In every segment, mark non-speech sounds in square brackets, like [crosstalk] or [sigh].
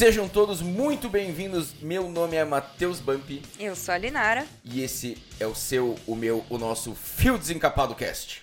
Sejam todos muito bem-vindos. Meu nome é Matheus Bump Eu sou a Linara. e esse é o seu, o meu, o nosso Fio Desencapado Cast.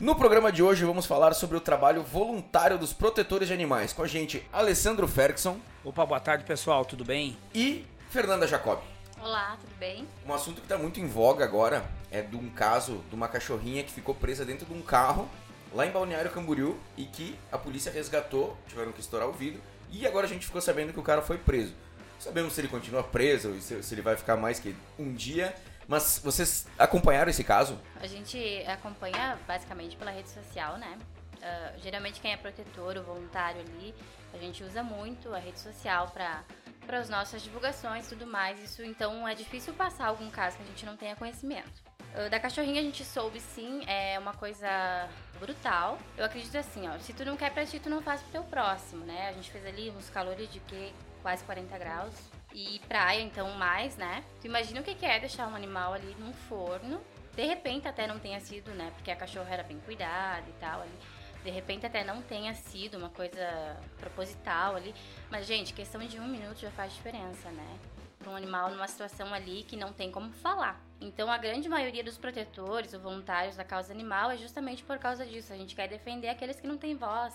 No programa de hoje vamos falar sobre o trabalho voluntário dos protetores de animais. Com a gente, Alessandro Ferguson Opa, boa tarde pessoal, tudo bem? e Fernanda Jacob. Olá, tudo bem? Um assunto que está muito em voga agora é de um caso de uma cachorrinha que ficou presa dentro de um carro lá em Balneário Camboriú e que a polícia resgatou, tiveram que estourar o vidro e agora a gente ficou sabendo que o cara foi preso. Sabemos se ele continua preso e se, se ele vai ficar mais que um dia, mas vocês acompanharam esse caso? A gente acompanha basicamente pela rede social, né? Ah, geralmente quem é protetor ou voluntário ali, a gente usa muito a rede social para para as nossas divulgações e tudo mais. Isso então é difícil passar algum caso que a gente não tenha conhecimento. Ah, Da cachorrinha a gente soube sim, é uma coisa brutal. Eu acredito assim, ó, se tu não quer pra ti, tu não faz pro teu próximo, né? A gente fez ali uns calores de que quase 40 graus. E praia, então, mais, né? Tu imagina o que é deixar um animal ali num forno. De repente até não tenha sido, né? Porque a cachorra era bem cuidada e tal ali. De repente até não tenha sido uma coisa proposital ali. Mas, gente, questão de um minuto já faz diferença, né? Para um animal numa situação ali que não tem como falar. Então, a grande maioria dos protetores ou voluntários da causa animal é justamente por causa disso. A gente quer defender aqueles que não têm voz,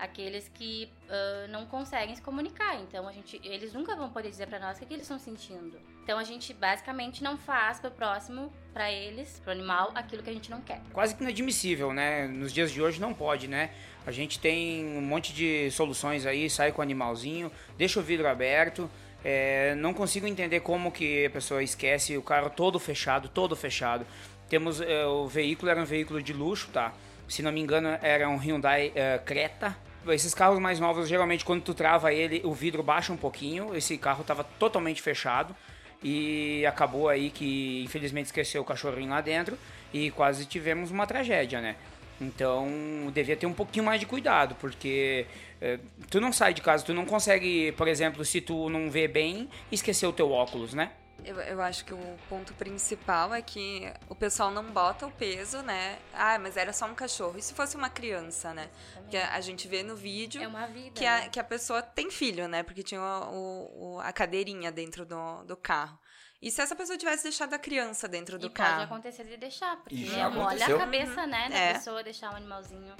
aqueles que ah, não conseguem se comunicar. Então, a gente, eles nunca vão poder dizer para nós o que, que eles estão sentindo. Então, a gente basicamente não faz pro próximo, para eles, pro animal, aquilo que a gente não quer. Quase que inadmissível, né? Nos dias de hoje não pode, né? A gente tem um monte de soluções aí, sai com o animalzinho, deixa o vidro aberto. é, não consigo entender como que a pessoa esquece o carro todo fechado, todo fechado. Temos é, o veículo era um veículo de luxo, tá? Se não me engano era um Hyundai é, Creta. Esses carros mais novos, geralmente quando tu trava ele, o vidro baixa um pouquinho. Esse carro estava totalmente fechado e acabou aí que infelizmente esqueceu o cachorrinho lá dentro e quase tivemos uma tragédia, né? Então devia ter um pouquinho mais de cuidado, porque eh, tu não sai de casa, tu não consegue, por exemplo, se tu não vê bem, esquecer o teu óculos, né? Eu, eu acho que o ponto principal é que o pessoal não bota o peso, né? Ah, mas era só um cachorro. E se fosse uma criança, né? Que a, a gente vê no vídeo É uma vida. que, né? a, que a pessoa tem filho, né? Porque tinha o, o- a cadeirinha dentro do, do carro. E se essa pessoa tivesse deixado a criança dentro do e pode carro? acontecer de deixar, porque E já aconteceu. a cabeça, né, da É. pessoa deixar um animalzinho.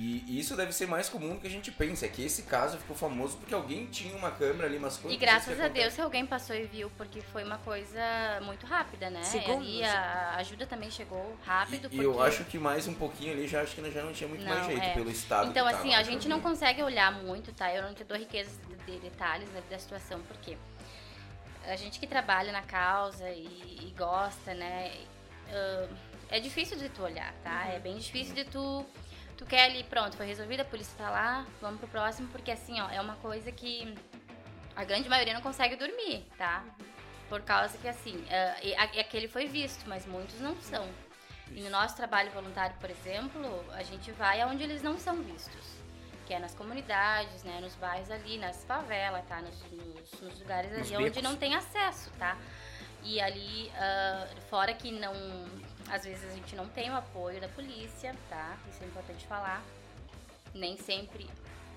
E, e isso deve ser mais comum do que a gente pensa, é que esse caso ficou famoso porque alguém tinha uma câmera ali, mas E quantas graças a Deus que alguém passou e viu, porque foi uma coisa muito rápida, né? Segundos. E a ajuda também chegou rápido. E, porque... e eu acho que mais um pouquinho ali, já acho que já não tinha muito mais Não, jeito é. pelo estado Então, que tava assim, a gente não consegue olhar muito, tá? Eu não te dou riquezas de, de detalhes né, da situação, porque a gente que trabalha na causa e, e gosta, né? ah, é difícil de tu olhar, tá? É bem difícil de tu. Tu quer ali, pronto, foi resolvido, a polícia tá lá, vamos pro próximo, porque assim, ó, é uma coisa que a grande maioria não consegue dormir, tá? Por causa que, assim, e aquele foi visto, mas muitos não são. E no nosso trabalho voluntário, por exemplo, a gente vai aonde eles não são vistos. Que é nas comunidades, né? Nos bairros ali, nas favelas, tá? Nos, nos- nos lugares Nos ali onde becos. não tem acesso, tá? E ali, ah, fora que não... Às vezes a gente não tem o apoio da polícia, tá? Isso é importante falar. Nem sempre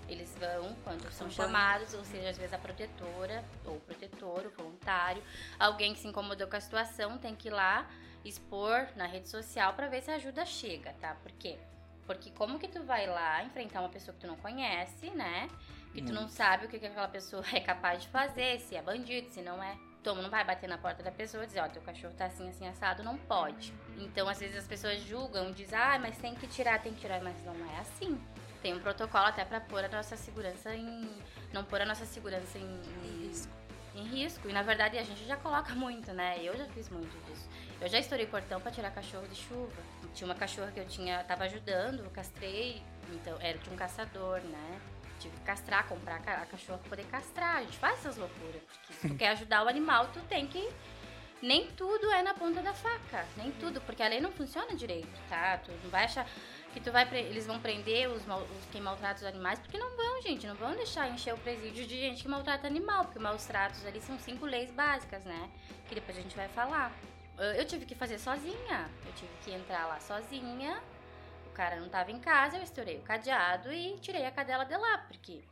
eles vão quando são chamados, ou seja, às vezes a protetora, ou o protetor, o voluntário, alguém que se incomodou com a situação tem que ir lá expor na rede social pra ver se a ajuda chega, tá? Por quê? Porque como que tu vai lá enfrentar uma pessoa que tu não conhece, né? Que tu não sabe o que aquela pessoa [laughs] é capaz de fazer, se é bandido, se não é. Tu não vai bater na porta da pessoa e dizer, ó, teu cachorro tá assim, assim, assado, não pode. Então, às vezes as pessoas julgam, dizem, ah, mas tem que tirar, tem que tirar, mas não é assim. Tem um protocolo até pra pôr a nossa segurança em. Não pôr a nossa segurança em, em risco. em risco. E na verdade a gente já coloca muito, né? Eu já fiz muito disso. Eu já estourei portão pra tirar cachorro de chuva. Tinha uma cachorra que eu tinha, tava ajudando, eu castrei, então era de um caçador, né? Tive que castrar, comprar a cachorra pra poder castrar. A gente faz essas loucuras. Porque se tu quer ajudar o animal, tu tem que. Nem tudo é na ponta da faca. Nem tudo, porque a lei não funciona direito, tá? Tu não vai achar que tu vai eles vão prender os, os quem maltrata os animais, porque não vão, gente, não vão deixar encher o presídio de gente que maltrata animal, porque maus tratos ali são cinco leis básicas, né? Que depois a gente vai falar. eu tive que fazer sozinha. Eu tive que entrar lá sozinha. O cara não tava em casa, eu estourei o cadeado e tirei a cadela de lá, porque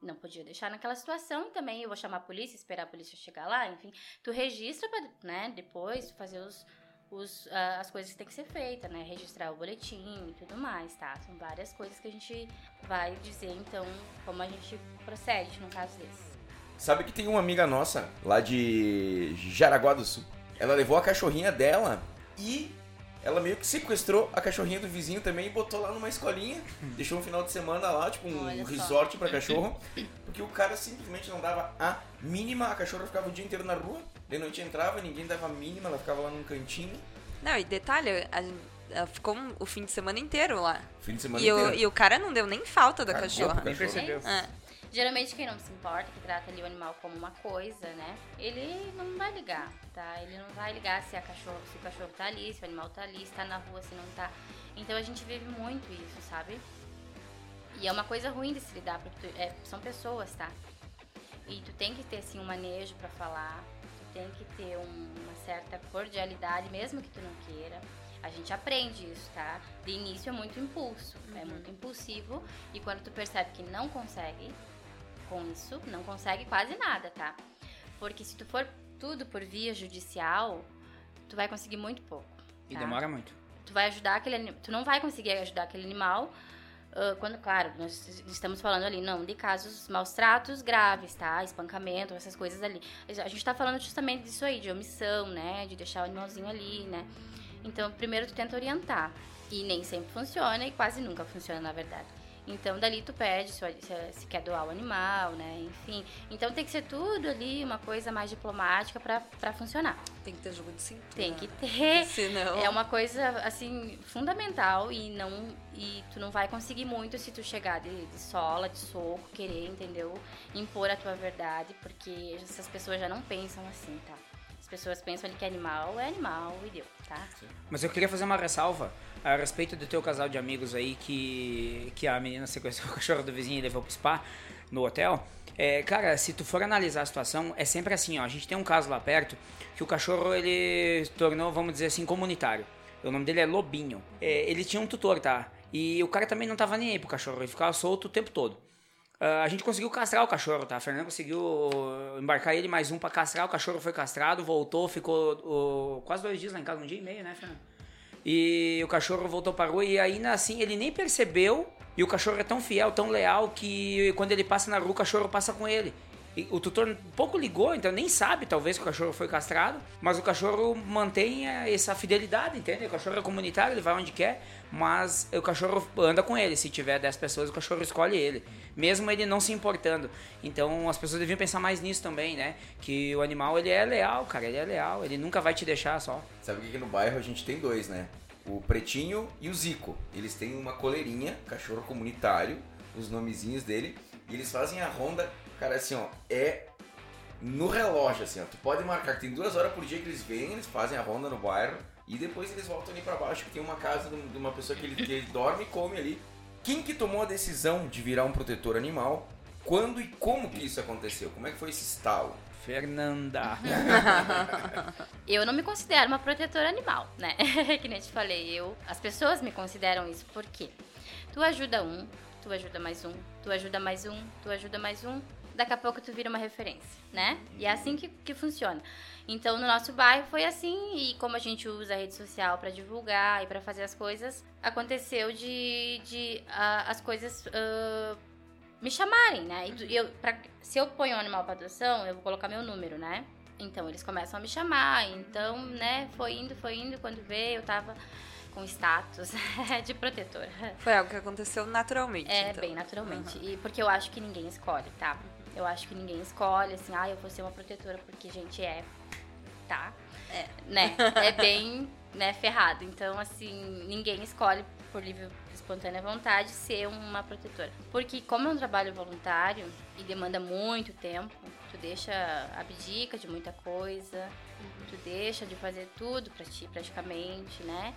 não podia deixar naquela situação e também eu vou chamar a polícia, esperar a polícia chegar lá, enfim. Tu registra pra, né, depois fazer os, os, uh, as coisas que tem que ser feitas, né? Registrar o boletim e tudo mais, tá? São várias coisas que a gente vai dizer, então, como a gente procede num caso desse. Sabe que tem uma amiga nossa lá de Jaraguá do Sul. Ela levou a cachorrinha dela e ela meio que sequestrou a cachorrinha do vizinho também e botou lá numa escolinha. deixou um final de semana lá, tipo um Olha resort só. pra cachorro. Porque o cara simplesmente não dava a mínima. A cachorra ficava o dia inteiro na rua. De noite entrava, ninguém dava a mínima, ela ficava lá num cantinho. Não, e detalhe, ela ficou o fim de semana inteiro lá. Fim de semana e inteiro. O, e o cara não deu nem falta da cachorra. Nem percebeu. É. Geralmente quem não se importa, que trata ali o animal como uma coisa, né? Ele não vai ligar, tá? Ele não vai ligar se, a cachorro, se o cachorro tá ali, se o animal tá ali, se tá na rua, se não tá. Então a gente vive muito isso, sabe? E é uma coisa ruim de se lidar, porque tu, é, são pessoas, tá? E tu tem que ter, assim, um manejo para falar, tu tem que ter um, uma certa cordialidade, mesmo que tu não queira. A gente aprende isso, tá? De início é muito impulso, é uhum. é muito impulsivo. E quando tu percebe que não consegue, com isso, não consegue quase nada, tá? Porque se tu for tudo por via judicial, tu vai conseguir muito pouco. E tá? demora muito. Tu vai ajudar aquele tu não vai conseguir ajudar aquele animal uh, quando, claro, nós estamos falando ali não de casos maus tratos graves, tá? Espancamento, essas coisas ali. A gente tá falando justamente disso aí, de omissão, né? De deixar o animalzinho ali, né? Então, primeiro tu tenta orientar. E nem sempre funciona e quase nunca funciona, na verdade. Então, dali tu pede se, se, quer doar o animal, né? Enfim. Então, tem que ser tudo ali uma coisa mais diplomática para funcionar. Tem que ter jogo de cintura. Tem que ter. [laughs] Senão... É uma coisa, assim, fundamental e não e tu não vai conseguir muito se tu chegar de, de sola, de soco, querer, entendeu? Impor a tua verdade, porque essas pessoas já não pensam assim, tá? As pessoas pensam ali que animal é animal e deu, tá? Mas eu queria fazer uma ressalva a respeito do teu casal de amigos aí que, que a menina sequestrou [laughs] o cachorro do vizinho e levou pro spa no hotel. É, cara, se tu for analisar a situação, é sempre assim, ó. A gente tem um caso lá perto que o cachorro ele se tornou, vamos dizer assim, comunitário. O nome dele é Lobinho. É, ele tinha um tutor, tá? E o cara também não tava nem aí pro cachorro, ele ficava solto o tempo todo. Uh, a gente conseguiu castrar o cachorro, tá? A Fernanda conseguiu embarcar ele mais um para castrar. O cachorro foi castrado, voltou, ficou uh, quase dois dias lá em casa, um dia e meio, né, Fernanda? E o cachorro voltou para rua e ainda assim ele nem percebeu. E o cachorro é tão fiel, tão leal que quando ele passa na rua, o cachorro passa com ele. O tutor pouco ligou, então nem sabe talvez que o cachorro foi castrado, mas o cachorro mantém essa fidelidade, entende? O cachorro é comunitário, ele vai onde quer, mas o cachorro anda com ele. Se tiver 10 pessoas, o cachorro escolhe ele, mesmo ele não se importando. Então as pessoas deviam pensar mais nisso também, né? Que o animal ele é leal, cara, ele é leal, ele nunca vai te deixar só. Sabe que aqui no bairro a gente tem dois, né? O Pretinho e o Zico. Eles têm uma coleirinha, cachorro comunitário, os nomezinhos dele, e eles fazem a ronda Cara, assim, ó, é no relógio, assim, ó. Tu pode marcar que tem duas horas por dia que eles vêm, eles fazem a ronda no bairro e depois eles voltam ali para baixo, que tem uma casa de uma pessoa que ele, que ele dorme e come ali. Quem que tomou a decisão de virar um protetor animal? Quando e como que isso aconteceu? Como é que foi esse estalo? Fernanda. [laughs] eu não me considero uma protetora animal, né? [laughs] que nem te falei, eu, as pessoas me consideram isso porque tu ajuda um, tu ajuda mais um, tu ajuda mais um, tu ajuda mais um, daqui a pouco tu vira uma referência, né? E é assim que, que funciona. Então, no nosso bairro foi assim, e como a gente usa a rede social para divulgar e para fazer as coisas, aconteceu de, de uh, as coisas uh, me chamarem, né? E eu, pra, se eu ponho um animal para adoção, eu vou colocar meu número, né? Então, eles começam a me chamar. Então, né, foi indo, foi indo. Quando veio, eu tava com status [laughs] de protetora. Foi algo que aconteceu naturalmente. É, então. bem naturalmente. Uhum. E porque eu acho que ninguém escolhe, tá? Eu acho que ninguém escolhe, assim, ah, eu vou ser uma protetora porque, gente, é. Tá? É. Né? É bem né, ferrado. Então, assim, ninguém escolhe por livre espontânea vontade ser uma protetora. Porque como é um trabalho voluntário e demanda muito tempo, tu deixa abdica de muita coisa, uhum. tu deixa de fazer tudo para ti praticamente, né?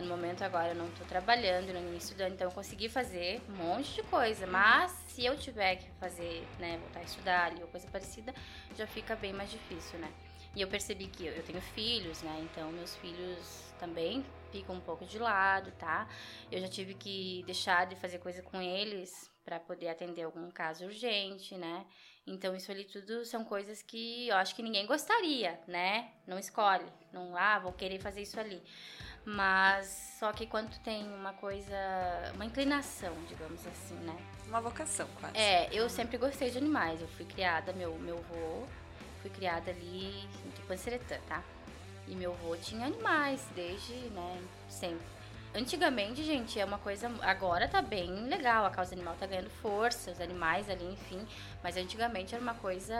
No momento agora eu não estou trabalhando, no início do ano, então eu consegui fazer um monte de coisa. Mas se eu tiver que fazer, né, voltar a estudar ali ou coisa parecida, já fica bem mais difícil, né? E eu percebi que eu, eu tenho filhos, né? Então meus filhos também ficam um pouco de lado, tá? Eu já tive que deixar de fazer coisa com eles para poder atender algum caso urgente, né? Então isso ali tudo são coisas que eu acho que ninguém gostaria, né? Não escolhe, não ah, vou querer fazer isso ali. Mas só que quando tem uma coisa, uma inclinação, digamos assim, né? Uma vocação, quase. É, eu sempre gostei de animais. Eu fui criada, meu, meu avô, fui criada ali em Tupanciretã, tá? E meu avô tinha animais desde, né, sempre. Antigamente, gente, é uma coisa. Agora tá bem legal, a causa animal tá ganhando força, os animais ali, enfim. Mas antigamente era uma coisa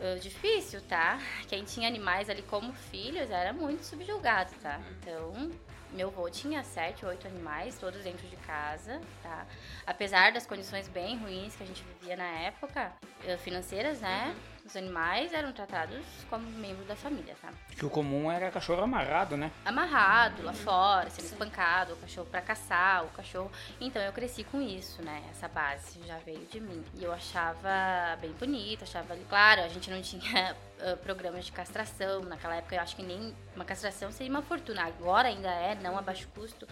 uh, difícil, tá? Quem tinha animais ali como filhos era muito subjugado, tá? Então, meu avô tinha sete, oito animais, todos dentro de casa, tá? Apesar das condições bem ruins que a gente vivia na época, financeiras, né? Os animais eram tratados como membros da família, tá? Que o comum era cachorro amarrado, né? Amarrado lá fora, sendo espancado, o cachorro para caçar, o cachorro. Então eu cresci com isso, né? Essa base já veio de mim. E eu achava bem bonito, achava. Claro, a gente não tinha [laughs] uh, programas de castração. Naquela época eu acho que nem uma castração seria uma fortuna. Agora ainda é, não a baixo custo.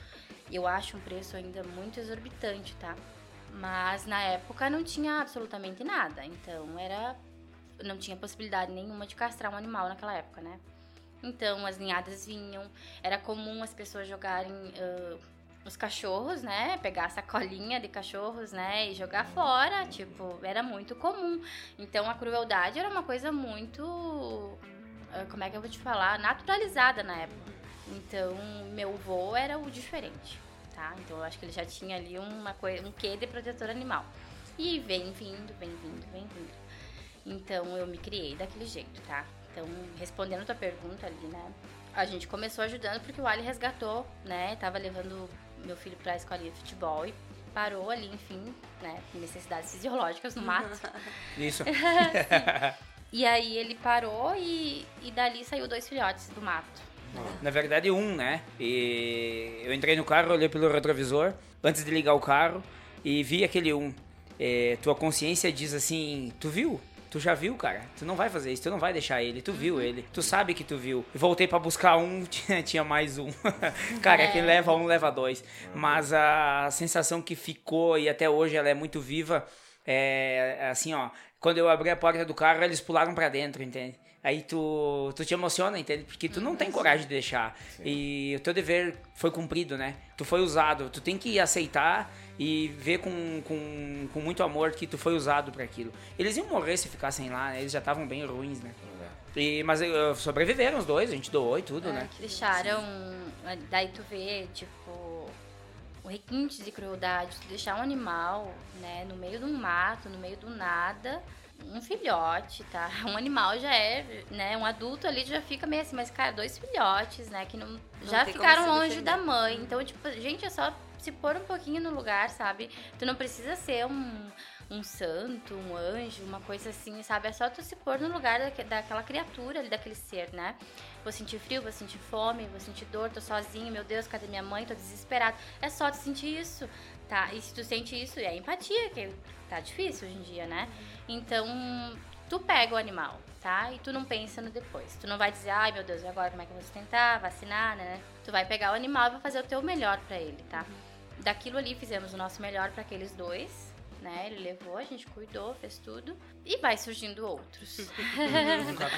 Eu acho um preço ainda muito exorbitante, tá? Mas na época não tinha absolutamente nada. Então era não tinha possibilidade nenhuma de castrar um animal naquela época, né? Então as ninhadas vinham, era comum as pessoas jogarem uh, os cachorros, né? Pegar a sacolinha de cachorros, né? E jogar fora, tipo, era muito comum. Então a crueldade era uma coisa muito, uh, como é que eu vou te falar, naturalizada na época. Então meu vô era o diferente, tá? Então eu acho que ele já tinha ali uma coisa, um quê de protetor animal. E vem vindo, vem vindo, vem vindo. Então eu me criei daquele jeito, tá? Então, respondendo a tua pergunta ali, né? A gente começou ajudando porque o Ali resgatou, né? Tava levando meu filho pra escolinha de futebol e parou ali, enfim, né? Necessidades fisiológicas no mato. [laughs] Isso. [laughs] e aí ele parou e, e dali saiu dois filhotes do mato. Na verdade, um, né? E eu entrei no carro, olhei pelo retrovisor antes de ligar o carro e vi aquele um. É, tua consciência diz assim: Tu viu? Tu já viu, cara? Tu não vai fazer isso, tu não vai deixar ele. Tu viu ele, tu sabe que tu viu. voltei para buscar um, [laughs] tinha, tinha mais um. [laughs] cara, é. quem leva um, leva dois. Mas a sensação que ficou e até hoje ela é muito viva é assim, ó. Quando eu abri a porta do carro, eles pularam para dentro, entende? Aí tu, tu te emociona, entende? Porque tu não tem coragem de deixar. Sim. E o teu dever foi cumprido, né? Tu foi usado. Tu tem que aceitar e ver com, com, com muito amor que tu foi usado para aquilo. Eles iam morrer se ficassem lá, né? eles já estavam bem ruins, né? É. E, mas uh, sobreviveram os dois, a gente doou e tudo, é, né? Que deixaram. Daí tu vê, tipo, o requinte de crueldade, tu deixar um animal, né, no meio de um mato, no meio do nada, um filhote, tá? [laughs] Um animal já é, né? Um adulto ali já fica meio assim, mas, cara, dois filhotes, né? Que não, não já ficaram longe defender. da mãe. Então, tipo, gente, é só se pôr um pouquinho no lugar, sabe? Tu não precisa ser um, um santo, um anjo, uma coisa assim, sabe? É só tu se pôr no lugar da, daquela criatura ali, daquele ser, né? Vou sentir frio, vou sentir fome, vou sentir dor, tô sozinho, meu Deus, cadê minha mãe? Tô desesperado. É só tu sentir isso, tá? E se tu sente isso, é empatia, que tá difícil hoje em dia, né? Então, tu pega o animal, tá? E tu não pensa no depois. Tu não vai dizer, ai meu Deus, e agora como é que eu vou sustentar, vacinar, né? Tu vai pegar o animal e vai fazer o teu melhor para ele, tá? daquilo ali fizemos o nosso melhor para aqueles dois, né? Ele levou, a gente cuidou, fez tudo e vai surgindo outros. [laughs]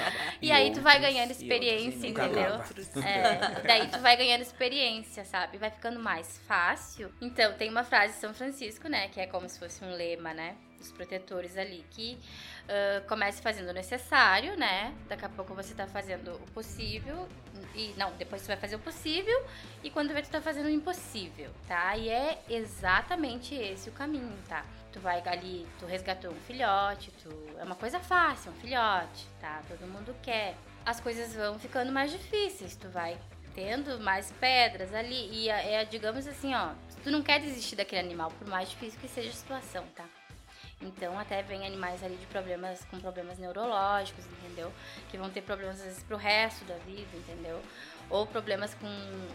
[laughs] e, e, aí outros, tu vai ganhando experiência, entendeu? [laughs] É, daí tu vai ganhando experiência, sabe? Vai ficando mais fácil. Então, tem uma frase de São Francisco, né, que é como se fosse um lema, né, dos protetores ali que uh, comece fazendo o necessário, né? Daqui a pouco você tá fazendo o possível. E não, depois você vai fazer o possível. E quando vê, tu tá fazendo o impossível, tá? E é exatamente esse o caminho, tá? Tu vai ali, tu resgatou um filhote, tu. É uma coisa fácil, um filhote, tá? Todo mundo quer. As coisas vão ficando mais difíceis, tu vai tendo mais pedras ali. E é, é digamos assim, ó, tu não quer desistir daquele animal, por mais difícil que seja a situação, tá? Então até vem animais ali de problemas com problemas neurológicos, entendeu? Que vão ter problemas às vezes pro resto da vida, entendeu? Ou problemas com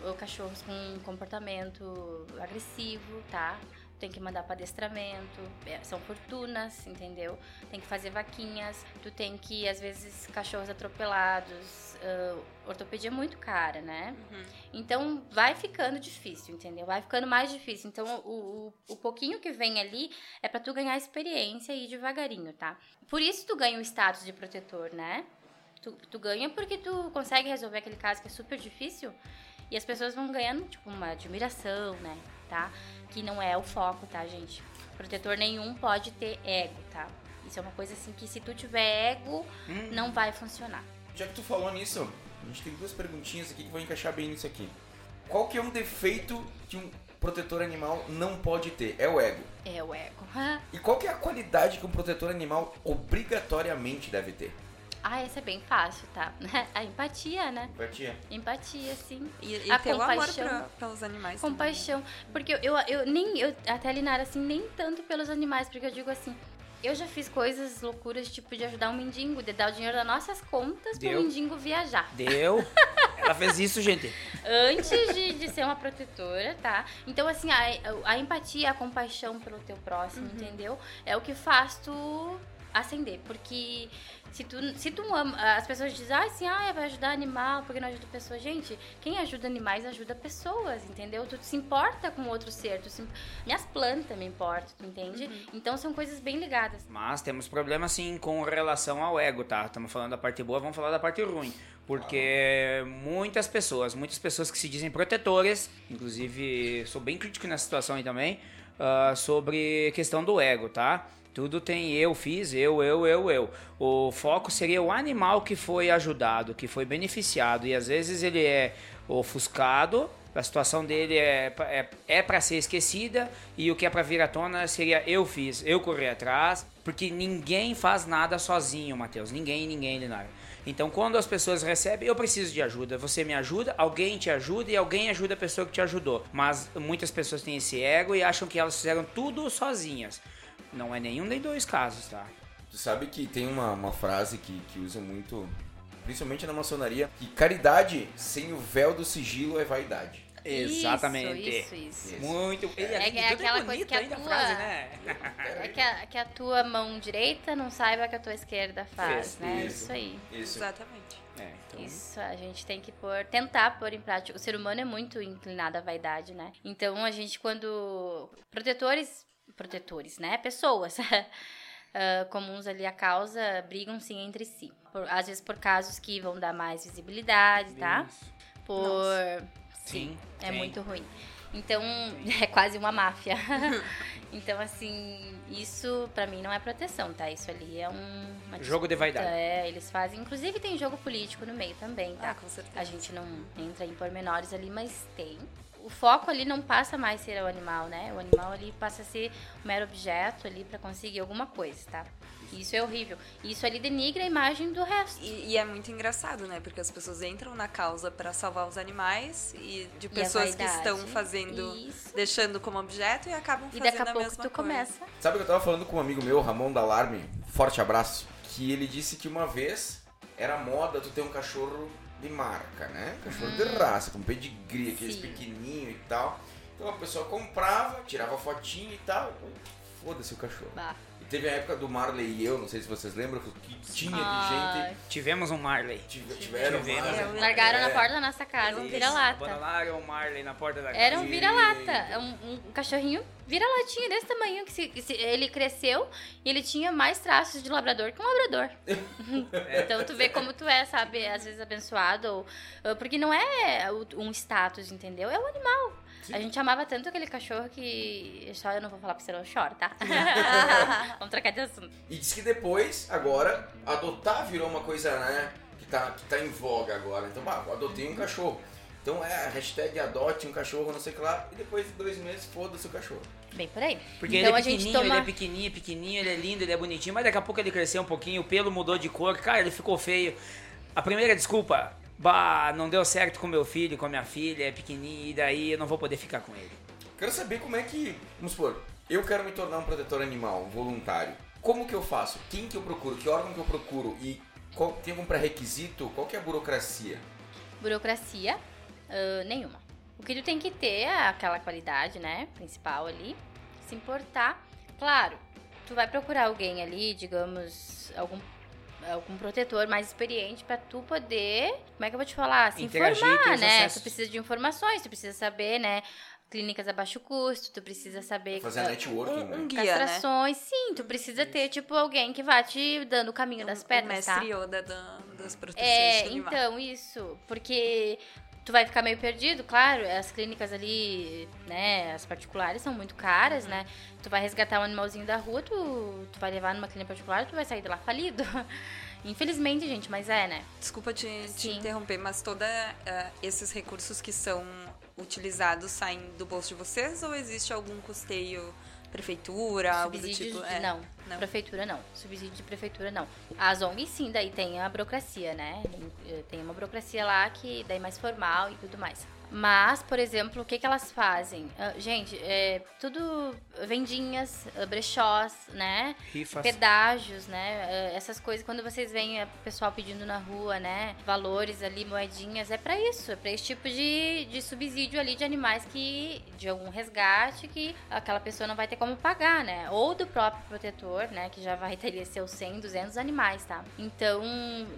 ou cachorros com comportamento agressivo, tá? Tem que mandar para adestramento, é, são fortunas, entendeu? Tem que fazer vaquinhas, tu tem que, às vezes, cachorros atropelados, uh, ortopedia é muito cara, né? Uhum. Então, vai ficando difícil, entendeu? Vai ficando mais difícil. Então, o, o, o pouquinho que vem ali é para tu ganhar experiência e ir devagarinho, tá? Por isso tu ganha o status de protetor, né? Tu, tu ganha porque tu consegue resolver aquele caso que é super difícil e as pessoas vão ganhando, tipo, uma admiração, né? Tá? Que não é o foco, tá, gente? Protetor nenhum pode ter ego, tá? Isso é uma coisa assim que se tu tiver ego, hum. não vai funcionar. Já que tu falou nisso, a gente tem duas perguntinhas aqui que vão encaixar bem nisso aqui. Qual que é um defeito que um protetor animal não pode ter? É o ego. É o ego. e qual que é a qualidade que um protetor animal obrigatoriamente deve ter? Ah, esse é bem fácil, tá? [laughs] A empatia, né? Empatia. Empatia, sim. E, e a compaixão. Amor pra, pelos animais. Compaixão. Também. Porque eu, eu, eu, nem, eu, até Linara, assim, nem tanto pelos animais, porque eu digo assim, eu já fiz coisas loucuras, tipo de ajudar um mendigo, de dar o dinheiro das nossas contas Deu. pro mendigo viajar. Deu. [laughs] Ela fez isso, gente. Antes de, de ser uma protetora, tá? Então, assim, a, a empatia, a compaixão pelo teu próximo, uhum. entendeu? É o que faz tu acender. Porque se tu, se tu ama, as pessoas dizem ah, assim, ah, vai ajudar animal, porque não ajuda pessoas. Gente, quem ajuda animais ajuda pessoas, entendeu? Tu se importa com outro ser, tu se, minhas plantas me importam, tu entende? Uhum. Então são coisas bem ligadas. Mas temos problema sim com relação ao ego, tá? Estamos falando da parte boa, vamos falar da parte ruim. Porque muitas pessoas, muitas pessoas que se dizem protetoras, inclusive sou bem crítico nessa situação aí também, uh, sobre questão do ego, tá? Tudo tem eu fiz, eu, eu, eu, eu. O foco seria o animal que foi ajudado, que foi beneficiado. E às vezes ele é ofuscado, a situação dele é, é, é para ser esquecida. E o que é para vir à tona seria eu fiz, eu corri atrás. Porque ninguém faz nada sozinho, Matheus. Ninguém, ninguém, Leonardo. Então, quando as pessoas recebem, eu preciso de ajuda, você me ajuda, alguém te ajuda e alguém ajuda a pessoa que te ajudou. Mas muitas pessoas têm esse ego e acham que elas fizeram tudo sozinhas. Não é nenhum nem dois casos, tá? Tu sabe que tem uma, uma frase que, que usa muito, principalmente na maçonaria, que caridade sem o véu do sigilo é vaidade. Exatamente. Isso, isso, isso. Muito. É, é, é aquela coisa que a tua, frase, né? é que a, que a tua mão direita não saiba que a tua esquerda faz, né? Isso, isso aí. Isso. Exatamente. É, então... Isso, a gente tem que pôr, tentar pôr em prática. O ser humano é muito inclinado à vaidade, né? Então a gente, quando. Protetores protetores, né? Pessoas. Uh, [laughs] comuns ali a causa brigam sim entre si. Por, às vezes por casos que vão dar mais visibilidade, tá? Por. Nossa. Sim, sim, é sim. muito ruim. Então, [laughs] é quase uma máfia. [laughs] então, assim, isso para mim não é proteção, tá? Isso ali é um. jogo de vaidade. É, eles fazem. Inclusive tem jogo político no meio também, tá? Ah, com certeza. A gente não entra em pormenores ali, mas tem o foco ali não passa mais a ser o animal, né? O animal ali passa a ser um mero objeto ali para conseguir alguma coisa, tá? Isso é horrível. Isso ali denigra a imagem do resto. E, e é muito engraçado, né? Porque as pessoas entram na causa para salvar os animais e de pessoas e que estão fazendo, Isso. deixando como objeto e acabam fazendo e daqui a, a pouco tu coisa. começa. Sabe que eu tava falando com um amigo meu, Ramon da Alarme, forte abraço, que ele disse que uma vez era moda tu ter um cachorro de marca, né? Cachorro hum. de raça, com pedigree, aqueles pequenininhos e tal. Então a pessoa comprava, tirava fotinho e tal. Foda-se o cachorro. Bah. Teve a época do Marley e eu, não sei se vocês lembram, que tinha de gente. Tivemos um Marley. Tive, tiveram Tivemos. Marley. Largaram é. na porta da nossa casa, um vira-lata. Abandonaram o Marley na porta da casa. Era um vira-lata. Um, um cachorrinho vira-latinha desse tamanho. que se, se, Ele cresceu e ele tinha mais traços de labrador que um labrador. é. [laughs] [laughs] Então tu vê como tu é, sabe? Às vezes abençoado. Ou, porque não é um status, entendeu? É um animal. Sim. A gente amava tanto aquele cachorro que. Só eu não vou falar pra você, não choro, tá? [laughs] Vamos trocar de assunto. E diz que depois, agora, adotar virou uma coisa, né? Que tá, que tá em voga agora. Então, bah, adotei um cachorro. Então é hashtag adote um cachorro, não sei o que lá, e depois de dois meses, foda-se o cachorro. Bem por aí. Porque então, ele é pequenininho, toma... ele é pequenininho, pequenininho, ele é lindo, ele é bonitinho, mas daqui a pouco ele cresceu um pouquinho, o pelo mudou de cor, cara, ele ficou feio. A primeira desculpa, bah, não deu certo com meu filho, com a minha filha, é pequenininho, e daí eu não vou poder ficar com ele. Quero saber como é que, vamos supor, eu quero me tornar um protetor animal voluntário. Como que eu faço? Quem que eu procuro? Que órgão que eu procuro? E qual, tem algum pré-requisito? Qual que é a burocracia? Burocracia? Uh, nenhuma. O que tu tem que ter é aquela qualidade, né, principal ali. se importar. Claro, tu vai procurar alguém ali, digamos, algum algum protetor mais experiente para tu poder, como é que eu vou te falar, se Interagir, ter informar, né? acessos. Tu precisa de informações, tu precisa saber, né? Clínicas a baixo custo, tu precisa saber Fazer a networking, Um, né? um guia, né? castrações, sim, tu precisa ter tipo alguém que vá te dando o caminho das Um pedras, tá? mestre Yoda da- das proteções É, então, isso. Porque tu vai ficar meio perdido, claro. As clínicas ali, né, as particulares são muito caras, Uhum. né? Tu vai resgatar um animalzinho da rua, tu, tu vai levar numa clínica particular, tu vai sair de lá falido. [laughs] Infelizmente, gente, mas é, né? Desculpa te, te interromper, mas todos esses recursos que são utilizados saem do bolso de vocês ou existe algum custeio prefeitura, algo do Subsídios tipo? É. não, não. prefeitura não. Subsídio de prefeitura não. As ONGs sim, daí tem a burocracia, né? Tem uma burocracia lá que daí é mais formal e tudo mais. Mas, por exemplo, o que, que elas fazem? Ah, gente, é tudo vendinhas, ah, brechós, né? Rifas. pedágios, né? eh, Essas coisas, quando vocês veem o pessoal pedindo na rua, né? Valores ali, moedinhas, é pra isso, é pra esse tipo de, de subsídio ali de animais que. de algum resgate que aquela pessoa não vai ter como pagar, né? Ou do próprio protetor, né? Que já vai ter seus 100, 200 animais, tá? Então,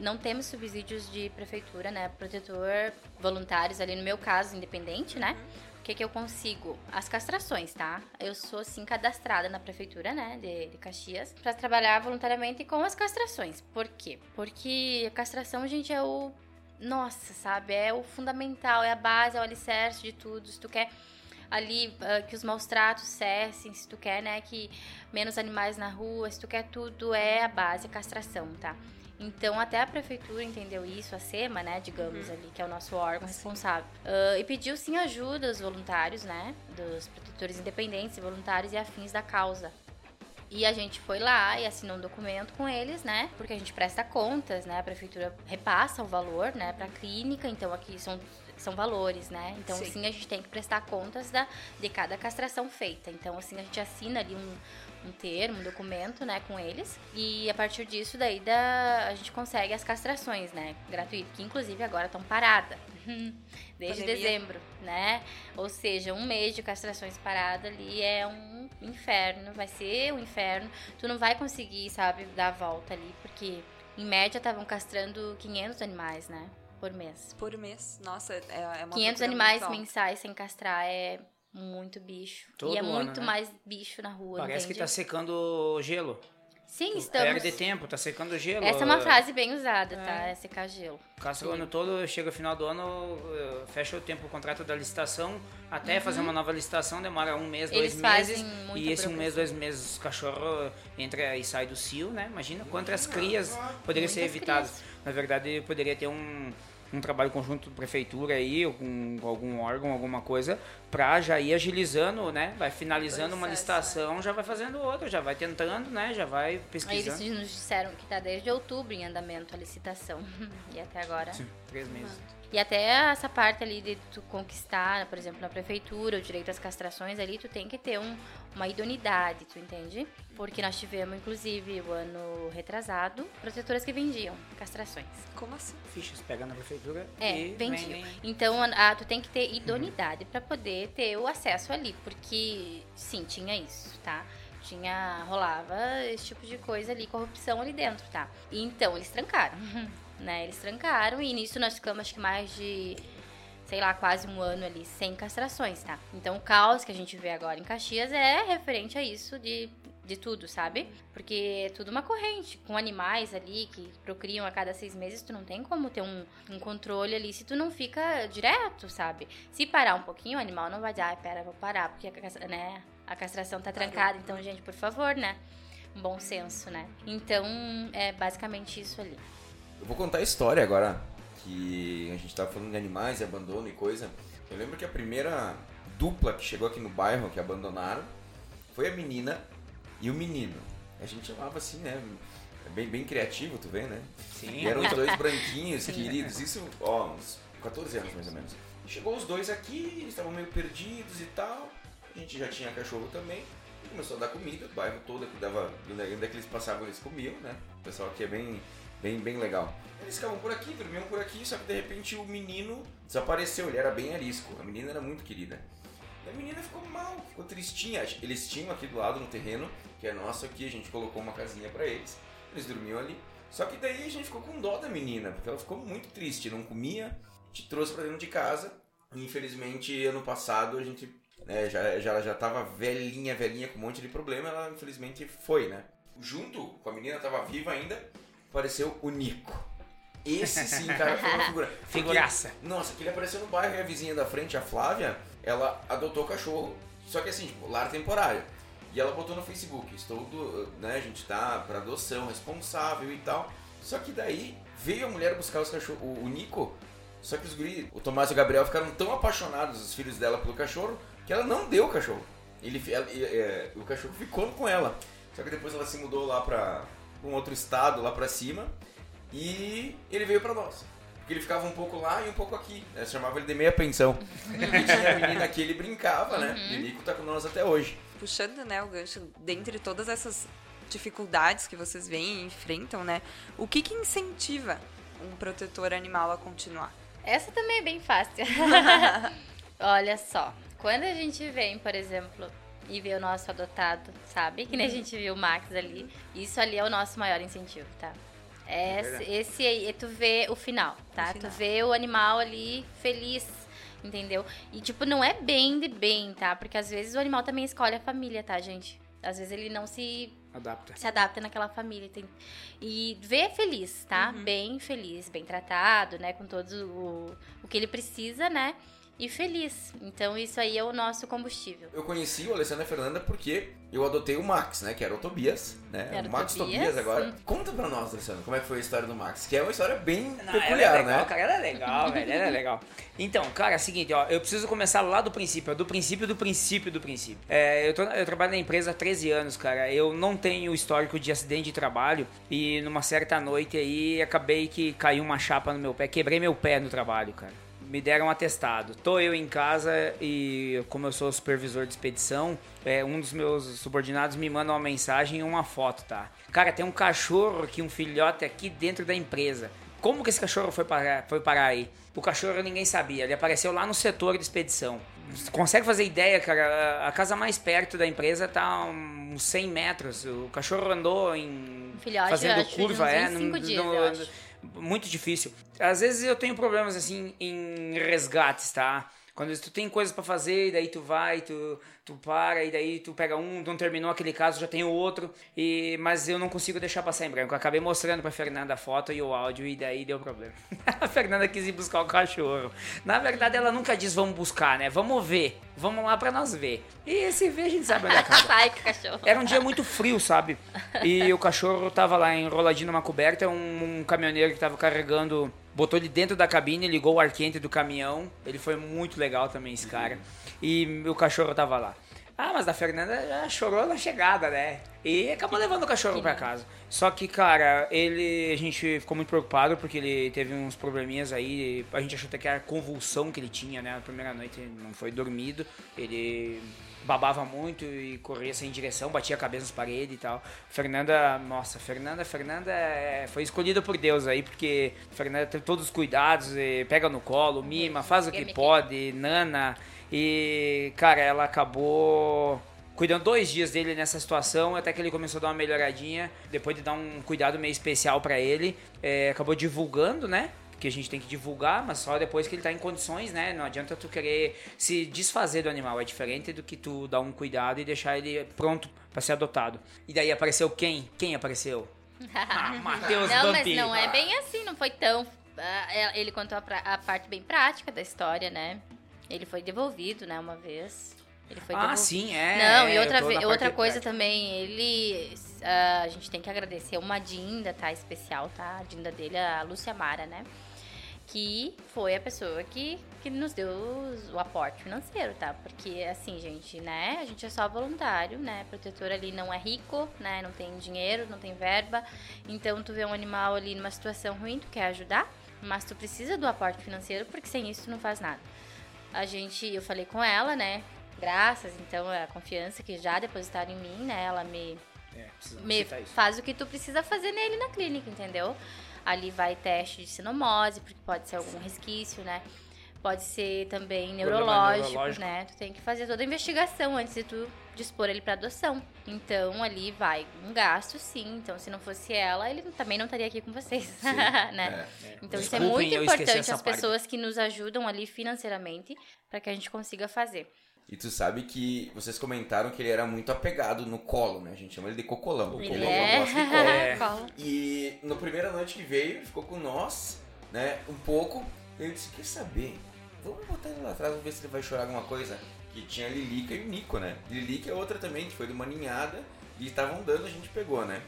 não temos subsídios de prefeitura, né? Protetor voluntários ali, no meu caso, independente, né? O que, que eu consigo? As castrações, tá? Eu sou, sim, cadastrada na prefeitura, né, de, de Caxias, pra trabalhar voluntariamente com as castrações. Por quê? Porque a castração, gente, é o. Nossa, sabe? É o fundamental, é a base, é o alicerce de tudo. Se tu quer ali ah, que os maus tratos cessem, se tu quer, né, que menos animais na rua, se tu quer tudo, é a base, a castração, tá? Então, até a prefeitura entendeu isso, a SEMA, né, digamos ali, que é o nosso órgão responsável. Ah, e pediu sim ajuda aos voluntários, né, dos protetores independentes voluntários e afins da causa. E a gente foi lá e assinou um documento com eles, né? Porque a gente presta contas, né? A prefeitura repassa o valor, né, pra clínica, então aqui são são valores, né? Então, Sim. assim, a gente tem que prestar contas da, de cada castração feita. Então, assim, a gente assina ali um, um termo, um documento, né, com eles. E a partir disso, daí, da, a gente consegue as castrações, né, gratuito. Que, inclusive, agora estão paradas. Desde Pandemia. dezembro, né? Ou seja, um mês de castrações parada ali é um inferno. Vai ser um inferno. Tu não vai conseguir, sabe, dar a volta ali. Porque, em média, estavam castrando 500 animais, né? Por mês. Por mês. Nossa, é, é uma 500 procura animais mensais sem castrar é muito bicho. Todo e é ano, muito né? mais bicho na rua, Parece que entende? tá secando gelo. Sim, estamos... Perde tempo, tá secando gelo. Essa é uma frase bem usada, É. tá? É secar gelo. Castra o ano todo, chega o final do ano, eh, fecha o tempo o contrato da licitação, até fazer uma nova licitação demora um mês, Uhum. Eles dois meses. E esse um mês, dois meses, os cachorros entra e sai do cio, né? Imagina quantas crias poderiam ser evitadas. Na verdade, poderia ter um, um trabalho conjunto prefeitura aí, ou com algum órgão, alguma coisa, pra já ir agilizando, né? Vai finalizando uma Processo, licitação, já vai fazendo outra, já vai tentando, né? Já vai Aí eles pesquisando. nos disseram que tá desde outubro em andamento a licitação. [laughs] e até agora. Sim, três meses. E até essa parte ali de tu conquistar, por exemplo, na prefeitura, o direito às castrações ali, tu tem que ter um, uma idoneidade, tu entende? Porque nós tivemos, inclusive, o ano retrasado, protetoras que vendiam castrações. Como assim? Fichas pega na prefeitura É, e vendiam. vendem. Então, a, tu tem que ter idoneidade pra poder ter o acesso ali, porque sim, tinha isso, tá? Tinha, rolava esse tipo de coisa ali, corrupção ali dentro, tá? E então, eles trancaram, [laughs] né? Eles trancaram e nisso nós ficamos acho que mais de, sei lá, quase um ano ali sem castrações, tá? Então, o caos que a gente vê agora em Caxias é referente a isso de de tudo, sabe? Porque é tudo uma corrente. Com animais ali que procriam a cada seis meses, tu não tem como ter um, um controle ali se tu não fica direto, sabe? Se parar um pouquinho, o animal não vai dizer, ai, pera, vou parar, porque a, né, a castração tá trancada. Então, gente, por favor, né? Bom senso, né? Então, é basicamente isso ali. Eu vou contar a história agora, que a gente tava falando de animais e abandono e coisa. Eu lembro que a primeira dupla que chegou aqui no bairro, que abandonaram, foi a menina e o menino. A gente chamava assim, né? É Bem, bem criativo, tu vê, né? Sim. E eram os dois [laughs] branquinhos, queridos. Isso, ó, uns 14 anos mais ou menos. Chegou os dois aqui, eles estavam meio perdidos e tal. A gente já tinha cachorro também. E começou a dar comida, o bairro todo que dava. Onde é que eles passavam, eles comiam, né? O pessoal aqui é bem, bem, bem legal. Eles ficavam por aqui, dormiam por aqui, só que de repente o menino desapareceu, ele era bem arisco. A menina era muito querida. A menina ficou mal, ficou tristinha. Eles tinham aqui do lado no terreno, que é nosso aqui, a gente colocou uma casinha para eles. Eles dormiam ali. Só que daí a gente ficou com dó da menina, porque ela ficou muito triste, não comia. Gente trouxe pra dentro de casa. E, infelizmente, ano passado a gente né, já, já, já tava velhinha, velhinha, com um monte de problema. Ela, infelizmente, foi, né? Junto com a menina, tava viva ainda, apareceu o Nico. Esse sim, cara, foi uma figura. [laughs] Porque, Figuraça. Nossa, que ele apareceu no bairro e a vizinha da frente, a Flávia, ela adotou o cachorro, só que assim, tipo, lar temporário. E ela botou no Facebook, estou, do, né, a gente tá pra adoção, responsável e tal. Só que daí veio a mulher buscar os cachorros, o, o Nico, só que os guri, o Tomás e o Gabriel ficaram tão apaixonados, os filhos dela, pelo cachorro, que ela não deu o cachorro. Ele, ela- e- é, o cachorro ficou com ela. Só que depois ela se mudou lá pra um outro estado, lá pra cima, e ele veio pra nós. Porque ele ficava um pouco lá e um pouco aqui. né? chamava ele de meia pensão. E tinha a menina aqui, ele brincava, né? E o Nico tá com nós até hoje. Puxando, né, o gancho, dentre todas essas dificuldades que vocês veem e enfrentam, né, o que que incentiva um protetor animal a continuar? Essa também é bem fácil. [laughs] Olha só, quando a gente vem, por exemplo, e vê o nosso adotado, sabe? Que nem a gente viu o Max ali, isso ali é o nosso maior incentivo, tá? É Esse, verdade. esse aí, é tu vê o final, tá? O final. Tu vê o animal ali feliz, entendeu? E, tipo, não é bem de bem, tá? Porque às vezes o animal também escolhe a família, tá, gente? Às vezes ele não se Adapta. se adapta naquela família. Tem... E vê feliz, tá? Bem feliz, bem tratado, né? Com todo o, o que ele precisa, né? E feliz. Então isso aí é o nosso combustível. Eu conheci o Alessandro e a Fernanda porque eu adotei o Max, né? Que era o Tobias, né? Era o Max Tobias. Tobias, agora. Hum. Conta pra nós, Alessandro, como é que foi a história do Max. Que é uma história bem Não, peculiar, ela é legal, né? cara, ela é legal, velho, ela é legal. Então, cara, é o seguinte, ó, eu preciso começar lá do princípio, ó, do princípio do princípio do princípio. É, eu, tô- eu trabalho na empresa há 13 anos, cara, eu não tenho histórico de acidente de trabalho e numa certa noite aí acabei que caiu uma chapa no meu pé, quebrei meu pé no trabalho, cara. Me deram um atestado. Tô eu em casa e, como eu sou supervisor de expedição, é, um dos meus subordinados me manda uma mensagem e uma foto, tá? Cara, tem um cachorro aqui, um filhote aqui dentro da empresa. Como que esse cachorro foi parar, foi parar aí? O cachorro ninguém sabia, ele apareceu lá no setor de expedição. Você consegue fazer ideia, cara? A casa mais perto da empresa tá uns 100 metros. O cachorro andou em. Filhote, fazendo curva, é. 25 num- dias, acho. Muito difícil. Às vezes eu tenho problemas assim em resgates, tá? Quando tu tem coisas pra fazer, e daí tu vai, tu, tu para, e daí tu pega um, não terminou aquele caso, já tem o outro, e, mas eu não consigo deixar passar em branco. Eu acabei mostrando pra Fernanda a foto e o áudio, e daí deu problema. [laughs] a Fernanda quis ir buscar o cachorro. Na verdade, ela nunca diz vamos buscar, né? Vamos ver. Vamos lá pra nós ver. E se ver, a gente sabe onde acaba. Sai [laughs] com o cachorro. Era um dia muito frio, sabe? E o cachorro tava lá enroladinho numa coberta, um, um caminhoneiro que tava carregando, botou ele dentro da cabine, ligou o ar quente do caminhão. Ele foi muito legal também, esse cara. E o cachorro tava lá. Ah, mas a Fernanda já chorou na chegada, né? E acabou levando o cachorro pra casa. Só que, cara, ele. A gente ficou muito preocupado porque ele teve uns probleminhas aí. A gente achou até que era convulsão que ele tinha, né? Na primeira noite ele não foi dormido. Ele babava muito e corria sem direção, batia a cabeça nas paredes e tal. Fernanda, nossa, Fernanda, Fernanda é- foi escolhida por Deus aí, porque Fernanda tem todos os cuidados, e pega no colo, mima, faz o que pode, nana. E, cara, ela acabou cuidando dois dias dele nessa situação, até que ele começou a dar uma melhoradinha, depois de dar um cuidado meio especial pra ele, é, acabou divulgando, né? Que a gente tem que divulgar, mas só depois que ele tá em condições, né? Não adianta tu querer se desfazer do animal, é diferente do que tu dar um cuidado e deixar ele pronto pra ser adotado. E daí apareceu quem? Quem apareceu? [laughs] Ah, Matheus Não, mas não é bem assim, não foi tão. ah, é- Ele contou a, a parte bem prática da história, né? Ele foi devolvido, né, uma vez. Ele foi Ah, devolvido. sim, é. Não, e eu outra, ve- outra coisa também, ele. ah, a gente tem que agradecer uma Dinda, tá? Especial, tá? A Dinda dele, a Lúcia Mara, né? Que foi a pessoa que, que nos deu o aporte financeiro, tá? Porque, assim, gente, né? A gente é só voluntário, né? Protetor ali não é rico, né? Não tem dinheiro, não tem verba. Então, tu vê um animal ali numa situação ruim, tu quer ajudar, mas tu precisa do aporte financeiro, porque sem isso tu não faz nada. A gente, eu falei com ela, né? Graças, então, a confiança que já depositaram em mim, né? Ela me, É, me faz o que tu precisa fazer nele na clínica, entendeu? Ali vai teste de sinomose, porque pode ser algum resquício, né? pode ser também neurológico, neurológico. né? Tu tem que fazer toda a investigação antes de tu dispor ele para adoção. Então ali vai um gasto, sim. Então se não fosse ela, ele também não estaria aqui com vocês, Sim, [laughs] né? é. Então isso é Desculpem, muito importante as parte. pessoas que nos ajudam ali financeiramente para que a gente consiga fazer. E tu sabe que vocês comentaram que ele era muito apegado no colo, né? A gente chama ele de cocolão. O Ele cocolão é. gosta de colo. [laughs] É. Colo. E na primeira noite que veio, ele ficou com nós, né? Um pouco. Eu disse, quer saber? Vamos botar ele lá atrás, vamos ver se ele vai chorar alguma coisa. Que tinha a Lilica e o Nico, né? Lilica é outra também, que foi de uma ninhada. E estavam dando, a gente pegou, né?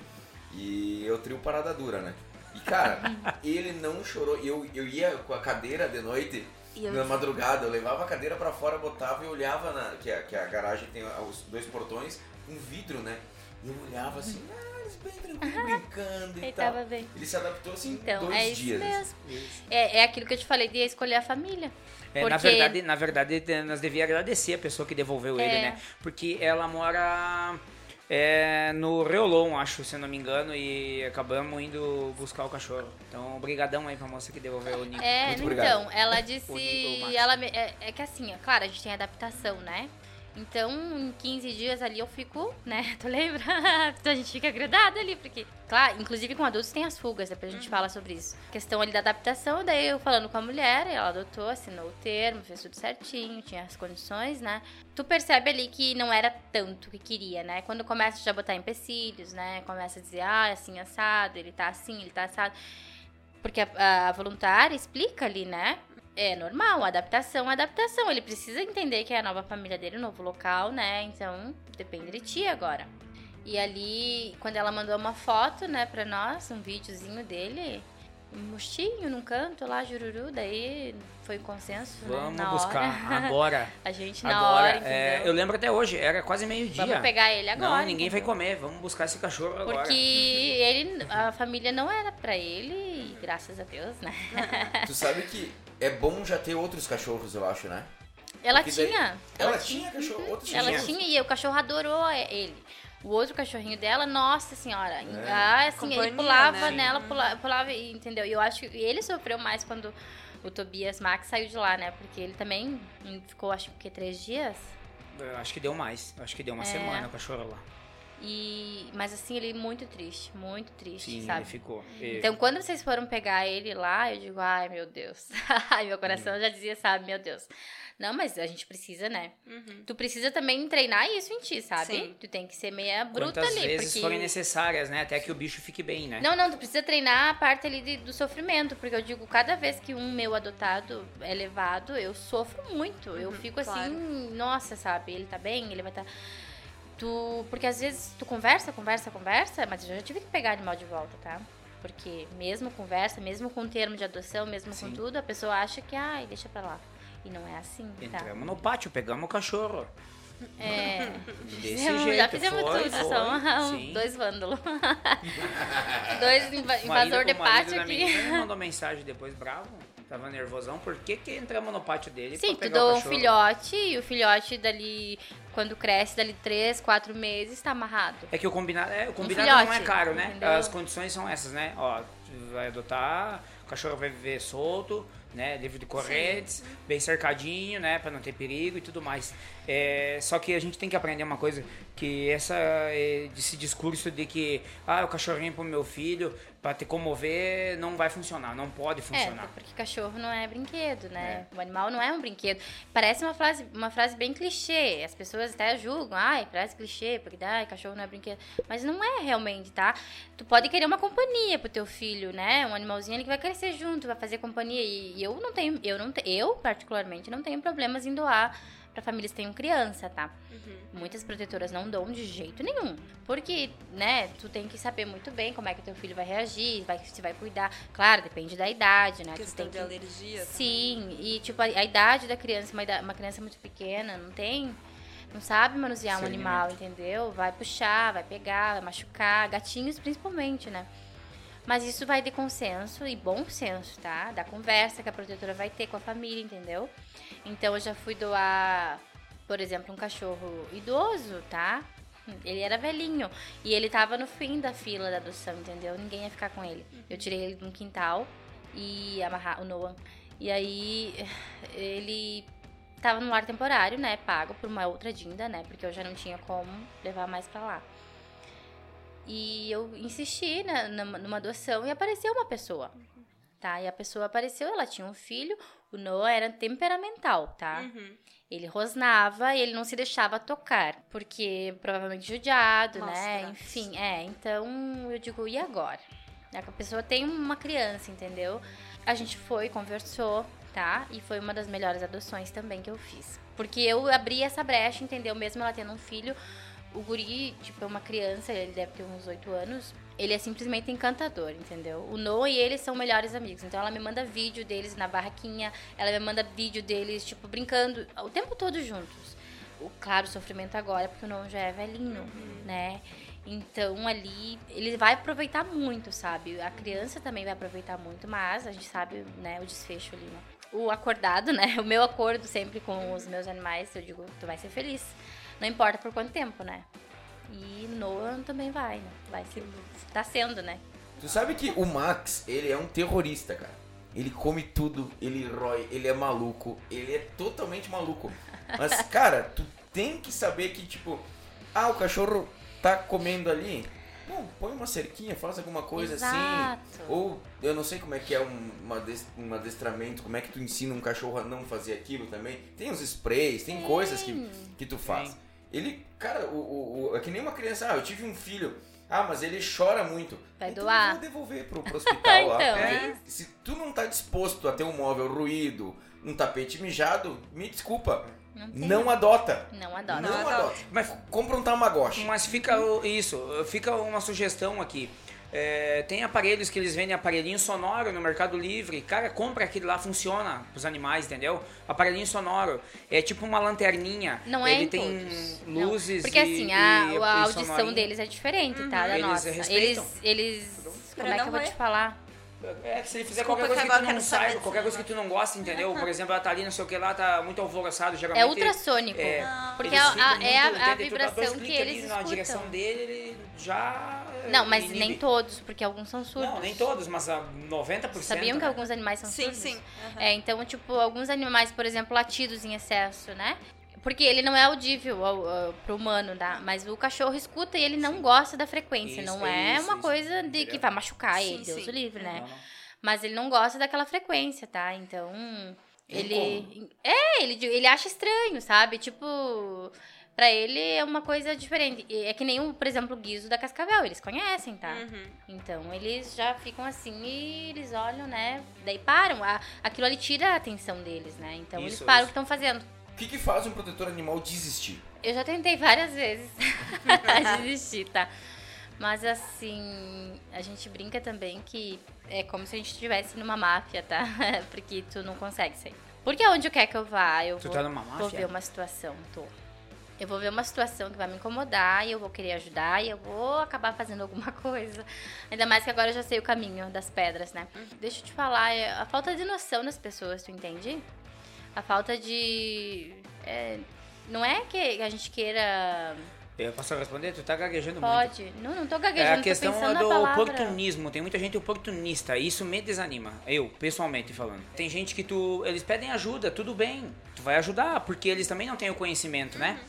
E eu trio parada dura, né? E cara, [laughs] ele não chorou. Eu, eu ia com a cadeira de noite eu na madrugada, eu levava a cadeira pra fora, botava e olhava na. Que a, que a garagem tem os dois portões, um vidro, né? E eu olhava assim, ah, eles bem tranquilo, brincando e Ele tal. tava bem. Ele se adaptou assim em Então, dois é isso dias. mesmo. É, é aquilo que eu te falei de escolher a família. É, na Porque- verdade, na verdade, nós devíamos agradecer a pessoa que devolveu ele, É. né? Porque ela mora é, no Reolon, acho, se eu não me engano, e acabamos indo buscar o cachorro. Então, obrigadão aí pra moça que devolveu o Nico. É, Muito então, obrigado. ela [laughs] disse. Ela me- é, é que assim, é claro, a gente tem adaptação, né? Então, em 15 dias ali eu fico, né? [laughs] Tu lembra? Então [laughs] a gente fica grudado ali, porque, claro, inclusive com adultos tem as fugas, depois a gente fala sobre isso. Questão ali da adaptação, daí eu falando com a mulher, ela adotou, assinou o termo, fez tudo certinho, tinha as condições, né? Tu percebe ali que não era tanto que queria, né? Quando começa já a botar empecilhos, né? Começa a dizer, ah, é assim assado, ele tá assim, ele tá assado. Porque a, a voluntária explica ali, né? É normal, adaptação adaptação. Ele precisa entender que é a nova família dele, o novo local, né? Então, depende de ti agora. E ali, quando ela mandou uma foto, né, pra nós, um videozinho dele, um mostinho num canto lá, jururu, daí foi consenso, né, Vamos na buscar hora. agora. [laughs] A gente na Agora, hora, é, eu lembro até hoje, era quase meio-dia. Vamos pegar ele agora. Não, ninguém vai entendeu? comer, vamos buscar esse cachorro agora. Porque ele, a família não era pra ele, e graças a Deus, né? [laughs] Tu sabe que é bom já ter outros cachorros, eu acho, né? Ela Porque daí- tinha. Ela tinha cachorro, outros Ela tinha e o cachorro adorou ele. O outro cachorrinho dela, nossa senhora, É. ah, assim, ele pulava né? nela, pulava, pulava, e- entendeu? E eu acho que ele sofreu mais quando o Tobias Max saiu de lá, né? Porque ele também ficou, acho que, três dias. Eu acho que deu mais. Eu acho que deu uma É. semana o cachorro lá. E, mas assim, ele muito triste, muito triste, Sim, sabe? ele ficou. E- Então, quando vocês foram pegar ele lá, eu digo, ai, meu Deus. [laughs] ai, meu coração já dizia, sabe, meu Deus. Não, mas a gente precisa, né? Uhum. Tu precisa também treinar isso em ti, sabe? Sim. Tu tem que ser meia bruta Quantas ali. vezes porque... forem necessárias, né? Até que o bicho fique bem, né? Não, não, tu precisa treinar a parte ali de- do sofrimento, porque eu digo, cada vez que um meu adotado é levado, eu sofro muito. eu Uhum, fico claro. assim, nossa, sabe? Ele tá bem, ele vai estar. Tu. Porque às vezes tu conversa, conversa, conversa, mas eu já tive que pegar animal de volta, tá? Porque mesmo conversa, mesmo com termo de adoção, mesmo Sim. com tudo, a pessoa acha que, ai, deixa pra lá. E não é assim, tá? Entramos no pátio, pegamos o cachorro. É. [laughs] Desse Fizemos- jeito. já fizemos foi, tudo, são dois vândalos. [laughs] dois invasor de pátio aqui. mandou mensagem depois, bravo. Tava nervosão. Por que que entramos no pátio dele Sim, pra tu pegar o dou um cachorro? filhote e o filhote dali, quando cresce, dali três, quatro meses, tá amarrado. É que o combinado, é, o combinado não é caro, né? entendeu? As condições são essas, né? Ó, tu vai adotar, o cachorro vai viver solto, né? Livre de correntes, bem cercadinho, né? Pra não ter perigo e tudo mais. É, só que a gente tem que aprender uma coisa, que essa, é, esse discurso de que, ah, o cachorrinho pro meu filho, pra te comover, não vai funcionar, não pode É, funcionar. porque cachorro não é brinquedo, né? O animal não é um brinquedo. Parece uma frase, uma frase bem clichê. As pessoas até julgam, ai, parece clichê, porque ai, cachorro não é brinquedo. Mas não é realmente, tá? Tu pode querer uma companhia pro teu filho, né? Um animalzinho ali que vai crescer junto, vai fazer companhia. E, e eu não tenho, eu não eu particularmente não tenho problemas em doar pra famílias que tenham criança, tá? Muitas protetoras não dão de jeito nenhum. Porque, né, tu tem que saber muito bem como é que teu filho vai reagir, vai, se vai cuidar. Claro, depende da idade, né? Tu Questão tem de que... alergia. Sim, e tipo, a, a idade da criança, uma, uma criança muito pequena, não tem. Não sabe manusear um Discernimento. animal, entendeu? Vai puxar, vai pegar, vai machucar, gatinhos principalmente, né? Mas isso vai de consenso e bom senso, tá? Da conversa que a protetora vai ter com a família, entendeu? Então eu já fui doar, por exemplo, um cachorro idoso, tá? Ele era velhinho e ele tava no fim da fila da adoção, entendeu? Ninguém ia ficar com ele. Eu tirei ele de um quintal e amarrar o Noah E aí ele tava no lar temporário, né? Pago por uma outra dinda, né? Porque eu já não tinha como levar mais pra lá. E eu insisti né, numa, numa adoção e apareceu uma pessoa. Tá? E a pessoa apareceu, ela tinha um filho, o Noah era temperamental, tá? Uhum. Ele rosnava e ele não se deixava tocar, porque provavelmente judiado, né? Enfim, é. Então eu digo, e agora? É que A pessoa tem uma criança, entendeu? A gente foi, conversou, tá? E foi uma das melhores adoções também que eu fiz. Porque eu abri essa brecha, entendeu? Mesmo ela tendo um filho, o guri, tipo, é uma criança, ele deve ter uns 8 anos. Ele é simplesmente encantador, entendeu? O Noah e ele são melhores amigos. Então ela me manda vídeo deles na barraquinha, ela me manda vídeo deles, tipo, brincando o tempo todo juntos. O claro, o sofrimento agora, porque o Noah já é velhinho, né? Então ali ele vai aproveitar muito, sabe? A criança também vai aproveitar muito, mas a gente sabe, né, o desfecho ali, né? O acordado, né? [laughs] O meu acordo sempre com os meus animais, eu digo, tu vai ser feliz. Não importa por quanto tempo, né? E Noah também vai, né? Vai ser, tá sendo, né? Tu sabe que o Max, ele é um terrorista, cara. Ele come tudo, ele rói, ele é maluco, ele é totalmente maluco. Mas, [laughs] cara, tu tem que saber que, tipo, ah, o cachorro tá comendo ali. Bom, põe uma cerquinha, faz alguma coisa assim. Exato. Ou eu não sei como é que é um, uma des- um adestramento, como é que tu ensina um cachorro a não fazer aquilo também. Tem os sprays, tem coisas que, que tu faz. Tem. Ele, cara, o, o, o- é que nem uma criança, ah, eu tive um filho. Ah, mas ele chora muito. Vai então doar. eu vou devolver pro, pro hospital [laughs] lá. Então, é. Se tu não tá disposto a ter um móvel ruído, um tapete mijado, me desculpa. Não. Não adota. Não adoro. Não adota. adota. Mas- Compra um Tamagotchi. Mas fica isso, fica uma sugestão aqui. É, tem aparelhos que eles vendem aparelhinho sonoro no Mercado Livre. Cara, compra aquele lá, funciona pros animais, entendeu? Aparelhinho sonoro. É tipo uma lanterninha. Não é Ele em tem todos. Não. luzes Porque e- assim, a, e- a audição sonorinho. deles é diferente, tá? Da Eles nossa. respeitam. Eles, eles. Como é que não eu vou te falar? É, que se ele fizer Desculpa qualquer coisa que que, tu não saiba, qualquer coisa que tu não gosta, entendeu? Por exemplo, ela tá ali, não sei o que lá, tá muito alvoroçado, geralmente. É ultrassônico. É, Porque eles a- ficam a- muito- é a- dá vibração que ali eles na escutam. direção dele, ele já. Não, mas inibe. nem todos, porque alguns são surdos. Não, nem todos, mas a 90%. Sabiam que né? alguns animais são Sim, surdos? sim. Aham. É, então, tipo, alguns animais, por exemplo, latidos em excesso, né? Porque ele não é audível ao, ao, pro humano, tá? Mas o cachorro escuta e ele não gosta da frequência. Isso, não é isso, uma isso. coisa de que vai machucar Sim, ele, Deus sim. o livre, né? Não, não. Mas ele não gosta daquela frequência, tá? Então, ele. É, ele, ele acha estranho, sabe? Tipo. Pra ele é uma coisa diferente. É que nem, o, por exemplo, o guiso da Cascavel. Eles conhecem, tá? Uhum. Então, eles já ficam assim e eles olham, né? Daí param. A- aquilo ali tira a atenção deles, né? Então, eles Isso, param o isso. que estão fazendo. O que, que faz um protetor animal desistir? Eu já tentei várias vezes [laughs] desistir, tá? Mas assim, a gente brinca também que é como se a gente estivesse numa máfia, tá? [laughs] Porque tu não consegue sair. Porque aonde quer que eu vá, eu Tu vou, tá numa vou máfia? ver uma situação, tô. Eu vou ver uma situação que vai me incomodar e eu vou querer ajudar e eu vou acabar fazendo alguma [laughs] coisa. Ainda mais que agora eu já sei o caminho das pedras, né? Deixa eu te falar, é a falta de noção das pessoas, tu entende? A falta de. é, não é que a gente queira. Eu posso responder? Tu tá gaguejando muito. Pode. Não, não tô É gaguejando, a questão pensando do oportunismo. Tem muita gente oportunista. Isso me desanima. Eu, pessoalmente falando. Tem gente que tu. Eles pedem ajuda, tudo bem. Tu vai ajudar, porque eles também não têm o conhecimento, né?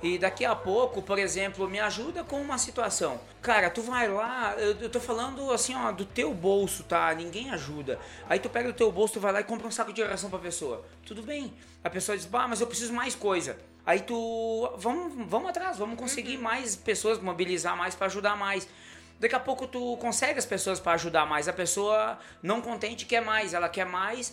E daqui a pouco, por exemplo, me ajuda com uma situação. Cara, tu vai lá, eu, eu tô falando assim, ó, do teu bolso, tá? Ninguém ajuda. Aí tu pega o teu bolso, tu vai lá e compra um saco de ração pra pessoa. Tudo bem. A pessoa diz, bah, mas eu preciso mais coisa. Aí tu, vamos, vamos atrás, vamos conseguir mais pessoas, mobilizar mais pra ajudar mais. Daqui a pouco tu consegue as pessoas pra ajudar mais. A pessoa não contente quer mais, ela quer mais.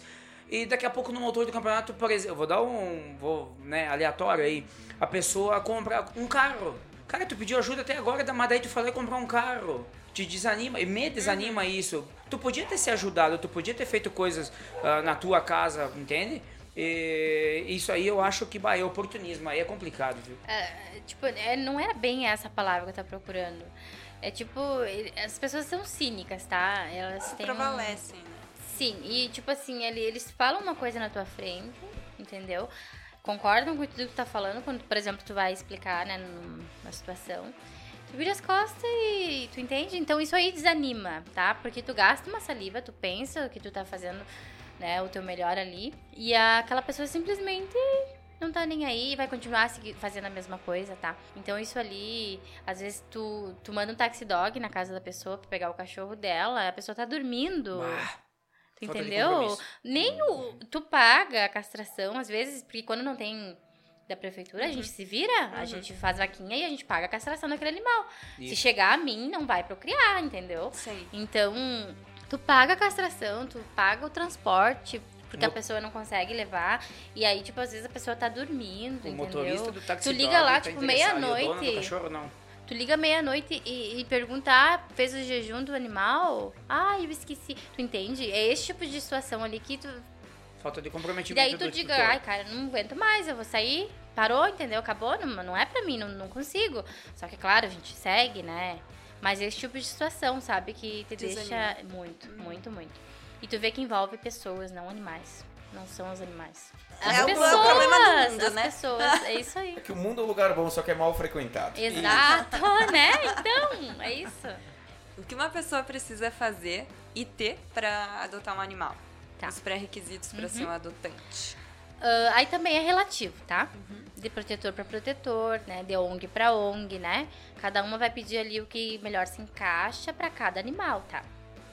E daqui a pouco no motor do campeonato, por exemplo, eu vou dar um, vou, né, aleatório aí. A pessoa compra um carro. Cara, tu pediu ajuda até agora, mas daí tu falou comprar um carro. Te desanima, e me desanima isso. Tu podia ter se ajudado, tu podia ter feito coisas ah, na tua casa, entende? E isso aí eu acho que bah, é oportunismo, aí é complicado, viu? É, tipo, é, não era bem essa palavra que eu tava procurando. É tipo, as pessoas são cínicas, tá? Elas têm. um- Prevalecem, né? Sim, e tipo assim, ele- eles falam uma coisa na tua frente, entendeu? Concordam com tudo que tu tá falando, quando, por exemplo, tu vai explicar, né, numa situação. Tu vira as costas e tu entende? Então isso aí desanima, tá? Porque tu gasta uma saliva, tu pensa que tu tá fazendo né, o teu melhor ali. E aquela pessoa simplesmente não tá nem aí vai continuar fazendo a mesma coisa, tá? Então isso ali, às vezes tu, tu manda um taxi dog na casa da pessoa pra pegar o cachorro dela, a pessoa tá dormindo. Tu entendeu? Nem o. Tu paga a castração, às vezes, porque quando não tem da prefeitura, uhum. a gente se vira, uhum. a gente faz vaquinha e a gente paga a castração daquele animal. Isso. Se chegar a mim, não vai procriar, entendeu? Sim. Então, tu paga a castração, tu paga o transporte, porque a pessoa não consegue levar. E aí, tipo, às vezes a pessoa tá dormindo, o entendeu? motorista do taxi Tu liga lá, tá tipo, meia-noite. Tu liga meia-noite e, e pergunta, ah, fez o jejum do animal? Ah, eu esqueci. Tu entende? É esse tipo de situação ali que tu Falta de comprometimento. E daí tu diga, ai, cara, não aguento mais, eu vou sair. Parou, entendeu? Acabou, não, não é pra mim, não, não consigo. Só que, claro, a gente segue, né? Mas esse tipo de situação, sabe, que te Desanima. deixa muito, muito, muito. E tu vê que envolve pessoas, não animais. Não são os animais. As é pessoas, o problema do mundo, as né? pessoas, é isso aí. É que o mundo é um lugar bom, só que é mal frequentado. Exato, né? Então, é isso. O que uma pessoa precisa fazer e ter para adotar um animal? Tá. Os pré-requisitos para uhum. ser um adotante. Uh, aí também é relativo, tá? Uhum. De protetor para protetor, né? De ONG para ONG, né? Cada uma vai pedir ali o que melhor se encaixa para cada animal, tá?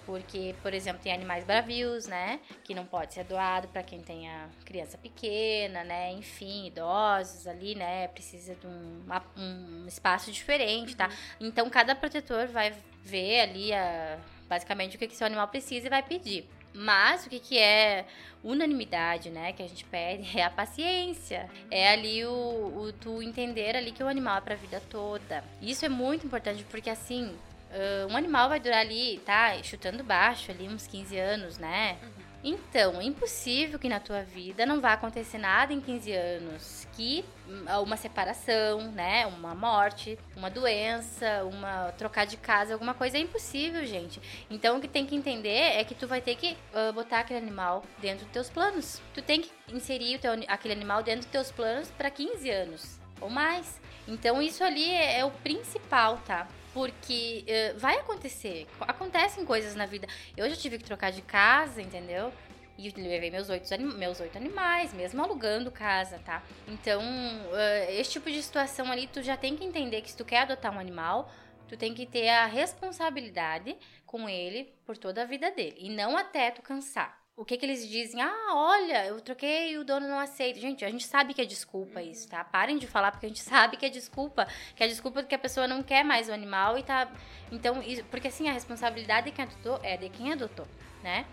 Porque, por exemplo, tem animais bravios, né? Que não pode ser doado para quem tenha criança pequena, né? Enfim, idosos ali, né? Precisa de um, um espaço diferente, tá? uhum. Então, cada protetor vai ver ali a, basicamente o que, que seu animal precisa e vai pedir. Mas o que, que é unanimidade, né? Que a gente pede [laughs] é a paciência. É ali o, o tu entender ali que o animal é pra vida toda. Isso é muito importante porque assim, uh, um animal vai durar ali, tá? Chutando baixo ali uns 15 anos, né? Uhum. Então, é impossível que na tua vida não vá acontecer nada em 15 anos. Que hum, uma separação, né? Uma morte, uma doença, uma trocar de casa, alguma coisa é impossível, gente. Então, o que tem que entender é que tu vai ter que uh, botar aquele animal dentro dos teus planos. Tu tem que inserir teu, aquele animal dentro dos teus planos para 15 anos ou mais. Então, isso ali é, é o principal, tá? Porque uh, vai acontecer. Acontecem coisas na vida. Eu já tive que trocar de casa, entendeu? E levei meus oito, meus oito animais, mesmo alugando casa, tá? Então, uh, esse tipo de situação ali, tu já tem que entender que se tu quer adotar um animal, tu tem que ter a responsabilidade com ele por toda a vida dele. E não até tu cansar o que que eles dizem? Ah, olha, eu troquei e o dono não aceita. Gente, a gente sabe que é desculpa isso, tá? Parem de falar porque a gente [laughs] sabe que é desculpa, que é desculpa que a pessoa não quer mais o animal e tá Então, isso, porque assim, a responsabilidade de quem adotou é de quem adotou, né?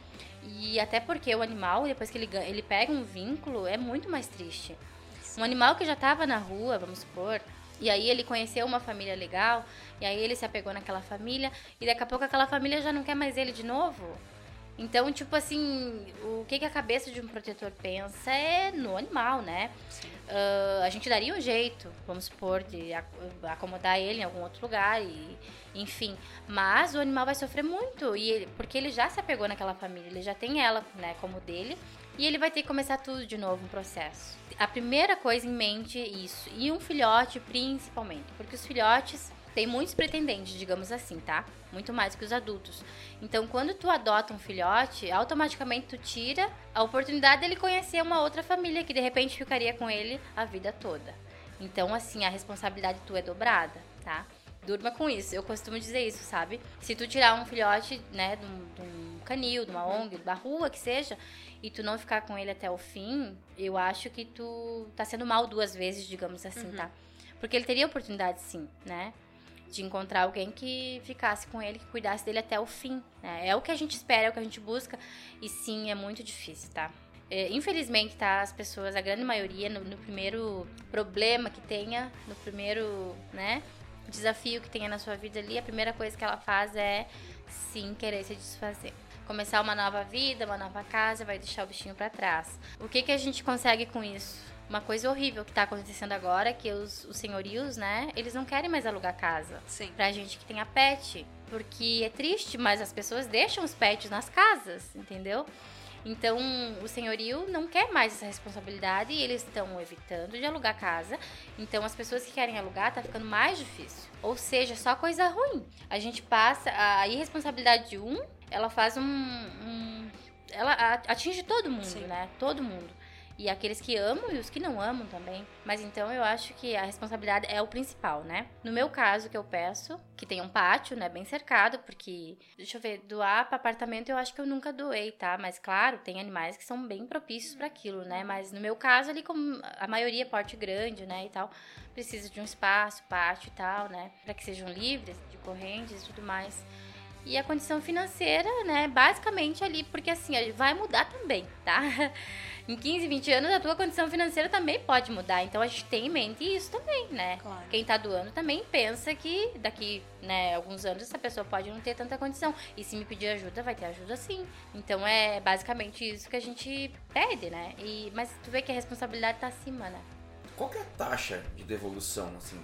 E até porque o animal, depois que ele ele pega um vínculo, é muito mais triste. Um animal que já tava na rua, vamos supor, e aí ele conheceu uma família legal, e aí ele se apegou naquela família, e daqui a pouco aquela família já não quer mais ele de novo. Então, tipo assim, o que, que a cabeça de um protetor pensa é no animal, né? Uh, a gente daria um jeito, vamos supor, de acomodar ele em algum outro lugar e enfim. Mas o animal vai sofrer muito, e ele, porque ele já se apegou naquela família, ele já tem ela, né, como dele, e ele vai ter que começar tudo de novo, um processo. A primeira coisa em mente é isso, e um filhote principalmente, porque os filhotes tem muitos pretendentes, digamos assim, tá? Muito mais que os adultos. Então, quando tu adota um filhote, automaticamente tu tira a oportunidade dele conhecer uma outra família que de repente ficaria com ele a vida toda. Então, assim, a responsabilidade tu é dobrada, tá? Durma com isso. Eu costumo dizer isso, sabe? Se tu tirar um filhote, né, de um, de um canil, de uma ONG, da rua que seja, e tu não ficar com ele até o fim, eu acho que tu tá sendo mal duas vezes, digamos assim, uhum. tá? Porque ele teria oportunidade sim, né? De encontrar alguém que ficasse com ele, que cuidasse dele até o fim. Né? É o que a gente espera, é o que a gente busca. E sim, é muito difícil, tá? É, infelizmente, tá, as pessoas, a grande maioria, no, no, primeiro problema que tenha, no primeiro, né, desafio que tenha na sua vida ali, a primeira coisa que ela faz é, sim, querer se desfazer. Começar uma nova vida, uma nova casa, vai deixar o bichinho para trás. O que que a gente consegue com isso? Uma coisa horrível que tá acontecendo agora, é que os, os senhorios, né, eles não querem mais alugar casa. Sim. Pra gente que tem a pet. Porque é triste, mas as pessoas deixam os pets nas casas, entendeu? Então, o senhorio não quer mais essa responsabilidade e eles estão evitando de alugar casa. Então, as pessoas que querem alugar tá ficando mais difícil. Ou seja, só coisa ruim. A gente passa a irresponsabilidade de um, ela faz um, um ela atinge todo mundo, Sim. né? Todo mundo. E aqueles que amam e os que não amam também. Mas então eu acho que a responsabilidade é o principal, né? No meu caso, que eu peço, que tem um pátio, né, bem cercado, porque, deixa eu ver, doar para apartamento eu acho que eu nunca doei, tá? Mas claro, tem animais que são bem propícios para aquilo, né? Mas no meu caso, ali, como a maioria é porte grande, né, e tal, precisa de um espaço, pátio e tal, né, para que sejam livres de correntes e tudo mais. E a condição financeira, né, basicamente ali, porque assim, vai mudar também, tá? [laughs] Em 15, 20 anos a tua condição financeira também pode mudar, então a gente tem em mente isso também, né? Claro. Quem tá doando também pensa que daqui, né, alguns anos essa pessoa pode não ter tanta condição. E se me pedir ajuda, vai ter ajuda sim. Então é basicamente isso que a gente pede, né? E, mas tu vê que a responsabilidade tá acima, né? Qual que é a taxa de devolução, assim?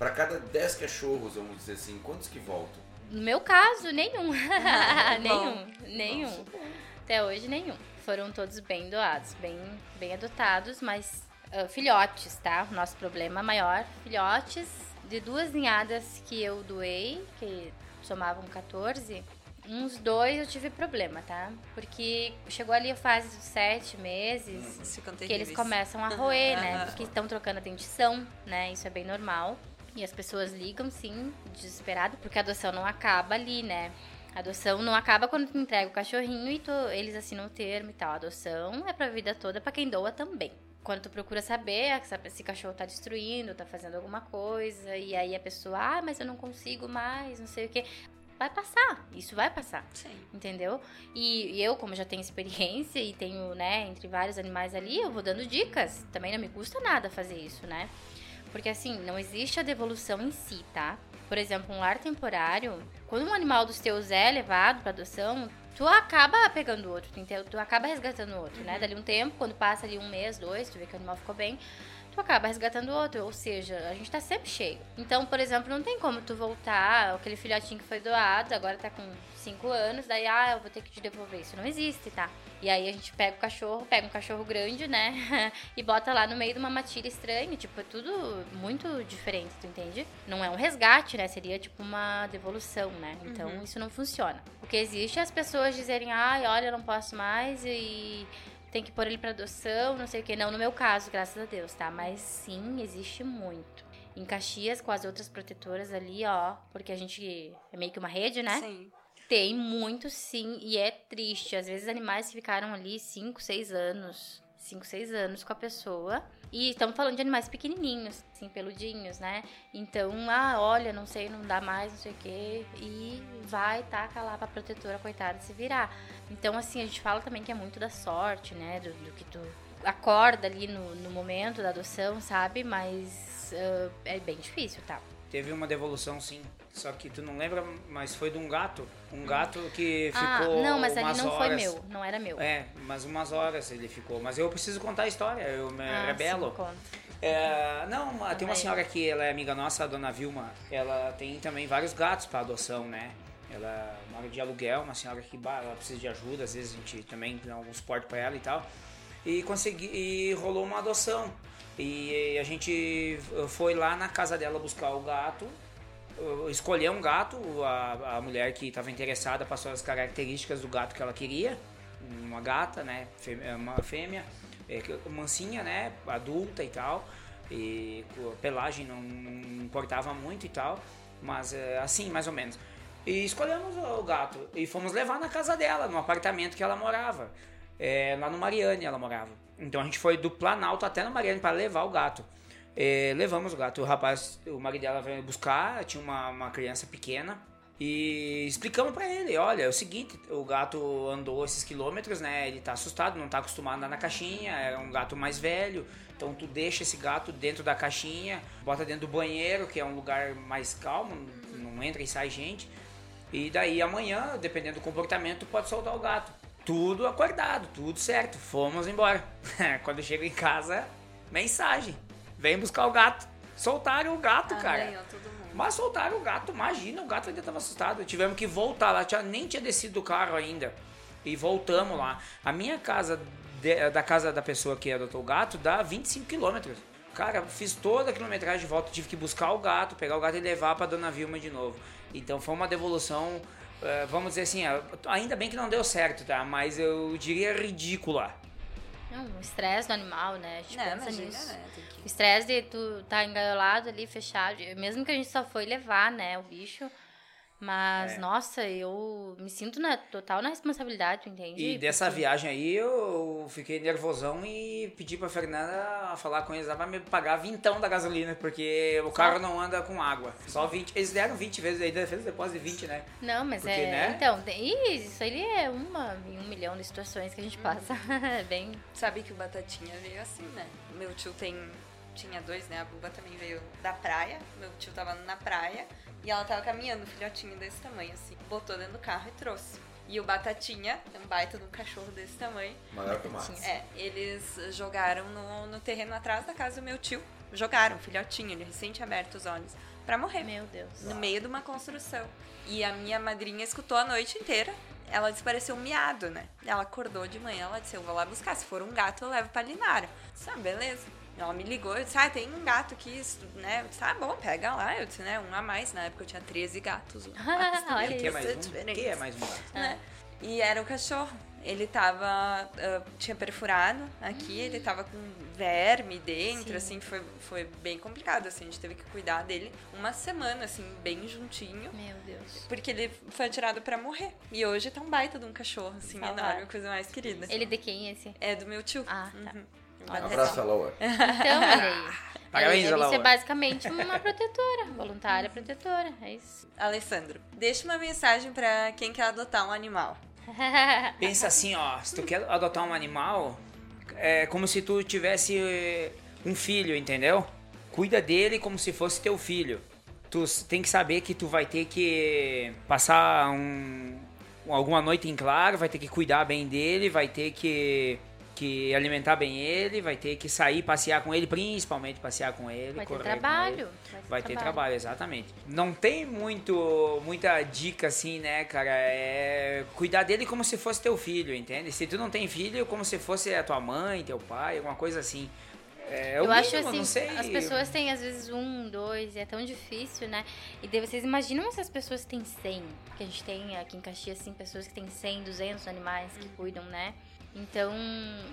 Para cada 10 cachorros, vamos dizer assim, quantos que voltam? No meu caso, nenhum. [laughs] Bom. nenhum, nenhum. Nossa, bom. Até hoje, nenhum. Foram todos bem doados, bem, bem adotados, mas ah, filhotes, tá? O nosso problema maior, filhotes de duas ninhadas que eu doei, que somavam 14, uns dois eu tive problema, tá? Porque chegou ali a fase dos sete meses, ficam que eles começam a roer, né? Porque estão trocando a dentição, né? Isso é bem normal. E as pessoas ligam, sim, desesperado, porque a adoção não acaba ali, né? A adoção não acaba quando tu entrega o cachorrinho e tu, eles assinam o termo e tal. A adoção é pra vida toda, pra quem doa também. Quando tu procura saber se esse cachorro tá destruindo, tá fazendo alguma coisa, e aí a pessoa, ah, mas eu não consigo mais, não sei o quê. Vai passar, isso vai passar Sim. entendeu? E, e eu, como já tenho experiência e tenho, né, entre vários animais ali, eu vou dando dicas. Também não me custa nada fazer isso, né? Porque assim, não existe a devolução em si, tá? Por exemplo, um lar temporário, quando um animal dos teus é levado para adoção, tu acaba pegando outro, tu, acaba resgatando outro, né? Dali um tempo, quando passa ali um mês, dois, tu vê que o animal ficou bem, tu acaba resgatando outro, ou seja, a gente tá sempre cheio. Então, por exemplo, não tem como tu voltar, aquele filhotinho que foi doado, agora tá com 5 anos, daí, ah, eu vou ter que te devolver. Isso não existe, tá? E aí a gente pega o cachorro, pega um cachorro grande, né? [laughs] e bota lá no meio de uma matilha estranha. Tipo, é tudo muito diferente, tu entende? Não é um resgate, né? Seria tipo uma devolução, né? Então isso não funciona. O que existe é as pessoas dizerem, ai, olha, eu não posso mais e tem que pôr ele pra adoção, não sei o que. Não, no meu caso, graças a Deus, tá? Mas sim, existe muito. Em Caxias, com as outras protetoras ali, ó, porque a gente é meio que uma rede, né? Sim. Tem muito sim, e é triste. Às vezes animais que ficaram ali 5, 6 anos. 5, 6 anos com a pessoa. E estamos falando de animais pequenininhos, assim, peludinhos, né? Então, ah, olha, não sei, não dá mais, não sei o quê. E vai, taca lá pra protetora, coitada, se virar. Então, assim, a gente fala também que é muito da sorte, né? Do, do que tu acorda ali no, no momento da adoção, sabe? Mas ah, é bem difícil, tá? Teve uma devolução sim. Só que tu não lembra, mas foi de um gato. Um gato que ah, ficou. não, mas umas não foi horas- meu, não era meu. É, mas umas horas ele ficou. Mas eu preciso contar a história, eu me Ah, rebelo. sim. É, não, tem uma senhora que ela é amiga nossa, a dona Vilma. Ela tem também vários gatos para adoção, né? Ela mora de aluguel, uma senhora que ela precisa de ajuda, às vezes a gente também dá algum suporte para ela e tal. E consegui e rolou uma adoção. E a gente foi lá na casa dela buscar o gato, escolher um gato, a, a mulher que estava interessada passou as características do gato que ela queria, uma gata, né, uma fêmea, é, mansinha, né, adulta e tal, e a pelagem não, não importava muito e tal, mas é, assim, mais ou menos. E escolhemos o gato e fomos levar na casa dela, no apartamento que ela morava. É, lá no Mariane ela morava. Então a gente foi do Planalto até no Mariane para levar o gato. É, levamos o gato. O rapaz, o marido dela veio buscar, tinha uma, uma criança pequena. E explicamos pra ele, olha, é o seguinte, o gato andou esses quilômetros, né? Ele tá assustado, não tá acostumado a andar na caixinha, é um gato mais velho. Então tu deixa esse gato dentro da caixinha, bota dentro do banheiro, que é um lugar mais calmo, não entra e sai gente. E daí amanhã, dependendo do comportamento, tu pode soltar o gato. Tudo acordado, tudo certo. Fomos embora. [laughs] Quando chego em casa, mensagem. Vem buscar o gato. Soltaram o gato, Ah, cara. ganhou todo mundo. Mas soltaram o gato, imagina, o gato ainda tava assustado. Tivemos que voltar lá, tinha, nem tinha descido do carro ainda. E voltamos lá. A minha casa, de- da casa da pessoa que adotou o gato, dá 25 quilômetros. Cara, fiz toda a quilometragem de volta, tive que buscar o gato, pegar o gato e levar pra dona Vilma de novo. Então foi uma devolução uh, vamos dizer assim, ainda bem que não deu certo, tá? Mas eu diria ridícula. Não, o estresse do animal, né? A gente Não, pensa imagina, nisso. né? Que- O estresse de tu tá engaiolado ali, fechado. Mesmo que a gente só foi levar, né, o bicho. Mas, É. nossa, eu me sinto na, total na responsabilidade, tu entende? E dessa Porque- viagem aí eu fiquei nervosão e pedi pra Fernanda falar com eles, ela vai me pagar vintão da gasolina, porque o carro não anda com água. Só 20. Eles deram 20 vezes, ainda fez depósito de 20, né? Não, mas Porque, é. né? Então, isso aí é uma em um milhão de situações que a gente passa. [laughs] É bem. Sabe que o Batatinha veio assim, né? Meu tio tem. Tinha dois, né? A Buba também veio da praia. Meu tio tava na praia e ela tava caminhando, um filhotinho desse tamanho, assim. Botou dentro do carro e trouxe. E o Batatinha, um baita de um cachorro desse tamanho. Maior que o Max. É, eles jogaram no, no terreno atrás da casa do meu tio. Jogaram, um filhotinho, ele tinha aberto os olhos. Pra morrer. Meu Deus. no meio de uma construção. E a minha madrinha escutou a noite inteira. Ela parecia um miado, né? Ela acordou de manhã, ela disse, eu vou lá buscar. Se for um gato, eu levo pra Linara. Ah, beleza. Ela me ligou, eu disse, ah, tem um gato aqui, né? Eu disse, ah, bom, pega lá. Eu disse, né, um a mais. Na época eu tinha 13 gatos. Um a mais. Olha que é isso. mais um? Que é mais um gato? né? E era o cachorro. Ele tava. ah, tinha perfurado aqui, ele tava com verme dentro, Sim. assim, foi, foi bem complicado, assim, a gente teve que cuidar dele uma semana, assim, bem juntinho. Meu Deus. Porque ele foi atirado pra morrer. E hoje tá um baita de um cachorro, assim, Salvar. enorme, a coisa mais querida. Ele de quem esse? É do meu tio. Ah, tá. Uhum. Um Olha abraço. Alaor. Então, olha aí. [laughs] Parabéns, deve Alaor. ser basicamente uma protetora, voluntária protetora. É isso. Alessandro, deixa uma mensagem pra quem quer adotar um animal. [laughs] Pensa assim, ó, se tu quer adotar um animal, é como se tu tivesse eh, um filho, entendeu? Cuida dele como se fosse teu filho. Tu tem que saber que tu vai ter que passar um, alguma noite em claro, vai ter que cuidar bem dele, vai ter que, que alimentar bem ele, vai ter que sair passear com ele, principalmente passear com ele. Vai ter com ele. trabalho. Vai ter trabalho, exatamente. Não tem muito muita dica assim, né, cara? É cuidar dele como se fosse teu filho, entende? Se tu não tem filho, como se fosse a tua mãe, teu pai, alguma coisa assim. É, o Eu acho assim, as pessoas têm às vezes um, dois, e é tão difícil, né? E daí vocês imaginam se as pessoas têm 100, que a gente tem aqui em Caxias, assim, pessoas que têm 100, 200 animais que cuidam, né? Então,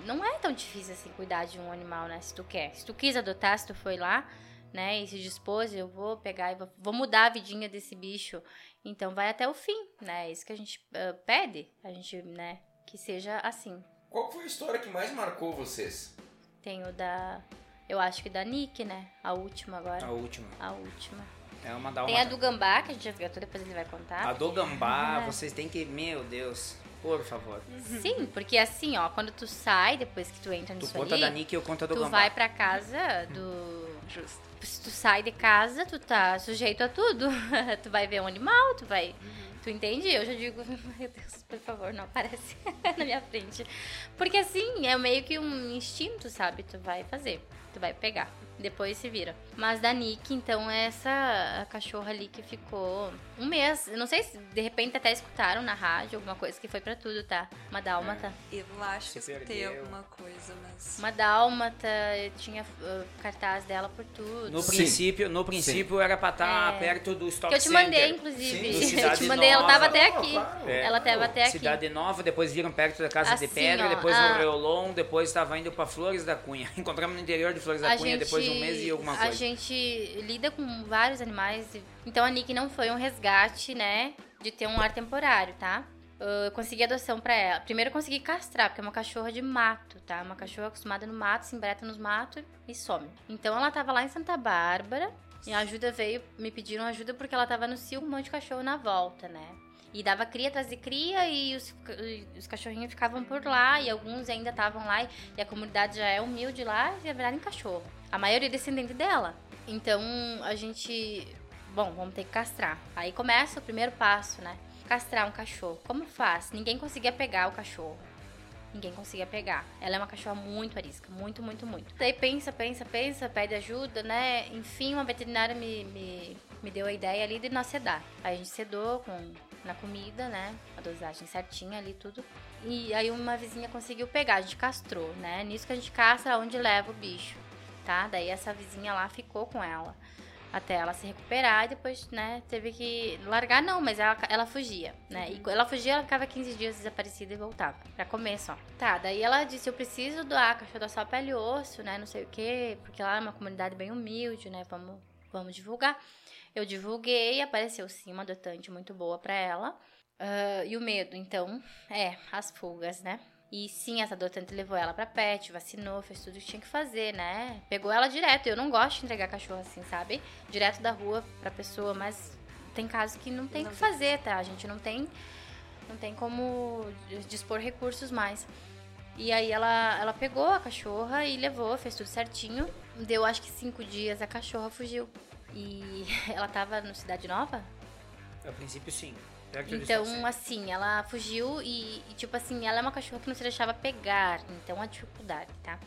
não é tão difícil assim cuidar de um animal, né? Se tu quer. Se tu quis adotar, se tu foi lá, né? E se dispôs, eu vou pegar e vou, vou mudar a vidinha desse bicho. Então, vai até o fim, né? É isso que a gente ah, pede, a gente, né? Que seja assim. Qual foi a história que mais marcou vocês? Tem o da. Eu acho que da Nick, né? A última agora. A última. A última. É uma da Tem a do Gambá, que a gente já resgatou, depois ele vai contar. A do gambá, É. vocês têm que. Meu Deus, por favor. Sim, porque assim, ó, quando tu sai, depois que tu entra Tu nisso conta ali, da Nick e eu conto a do tu gambá. vai pra casa do. Justo. Se tu sai de casa, tu tá sujeito a tudo. [laughs] tu vai ver um animal, tu vai. Tu entende? Eu já digo, [laughs] meu Deus, por favor, não aparece [laughs] na minha frente. Porque assim, é meio que um instinto, sabe? Tu vai fazer, tu vai pegar. Depois se vira. Mas da Nick, então, é essa cachorra ali que ficou um mês. Eu não sei se de repente até escutaram na rádio alguma coisa que foi pra tudo, tá? Uma dálmata. Eu acho que escutei perdeu. alguma coisa, mas. Uma dálmata, tinha uh, cartaz dela por tudo. No Sim. princípio, no princípio era pra estar É. perto do Stock Que eu te Center. mandei, inclusive. Sim, do [laughs] eu te Cidade mandei, ela tava Nova. até aqui. claro. É. Ela tava até aqui. Cidade Nova, depois viram perto da casa de Assim, pedra, ó, depois a- no Reolon, depois estava indo pra Flores da Cunha. [laughs] Encontramos no interior de Flores da A Cunha gente, depois de um mês e alguma a coisa. gente lida com vários animais. Então a Nick não foi um resgate, né? De ter um ar temporário, tá? Eu consegui adoção pra ela. Primeiro eu consegui castrar, porque é uma cachorra de mato, tá? Uma cachorra acostumada no mato, se embreta nos matos e some. Então ela tava lá em Santa Bárbara e a ajuda veio, me pediram ajuda porque ela tava no cio com um monte de cachorro na volta, né? E dava cria atrás de cria e os, os cachorrinhos ficavam por lá e alguns ainda estavam lá e, e a comunidade já é humilde lá e viraram em cachorro. A maioria é descendente dela. Então a gente. Bom, vamos ter que castrar. Aí começa o primeiro passo, né? Castrar um cachorro. Como faz? Ninguém conseguia pegar o cachorro. Ninguém conseguia pegar. Ela é uma cachorra muito arisca. Muito, muito, muito. Daí pensa, pensa, pensa, pede ajuda, né? Enfim, uma veterinária me, me, me deu a ideia ali de nós sedar. Aí a gente sedou com, na comida, né? A dosagem certinha ali, tudo. E aí uma vizinha conseguiu pegar, a gente castrou, né? Nisso que a gente castra onde leva o bicho, tá? Daí essa vizinha lá ficou com ela. até ela se recuperar e depois, né, teve que largar, não, mas ela, ela fugia, né? E ela fugia, ela ficava 15 dias desaparecida e voltava, pra comer só. Tá, daí ela disse, eu preciso doar cachorro da sua pele e osso, né, não sei o quê, porque lá é uma comunidade bem humilde, né, vamos, vamos divulgar. Eu divulguei, apareceu sim uma adotante muito boa pra ela. Uh, e o medo, então, é, as fugas, né? E sim, essa adotante levou ela pra pet, vacinou, fez tudo o que tinha que fazer, né? Pegou ela direto. Eu não gosto de entregar cachorro assim, sabe? Direto da rua pra pessoa, mas tem casos que não tem o que fazer, tá? A gente não tem não tem como dispor recursos mais. E aí ela, ela pegou a cachorra e levou, fez tudo certinho. Deu acho que cinco dias, a cachorra fugiu. E [laughs] ela tava no Cidade Nova? A princípio sim. Então, assim, ela fugiu e, e, tipo assim, ela é uma cachorra que não se deixava pegar. Então, a dificuldade, tá?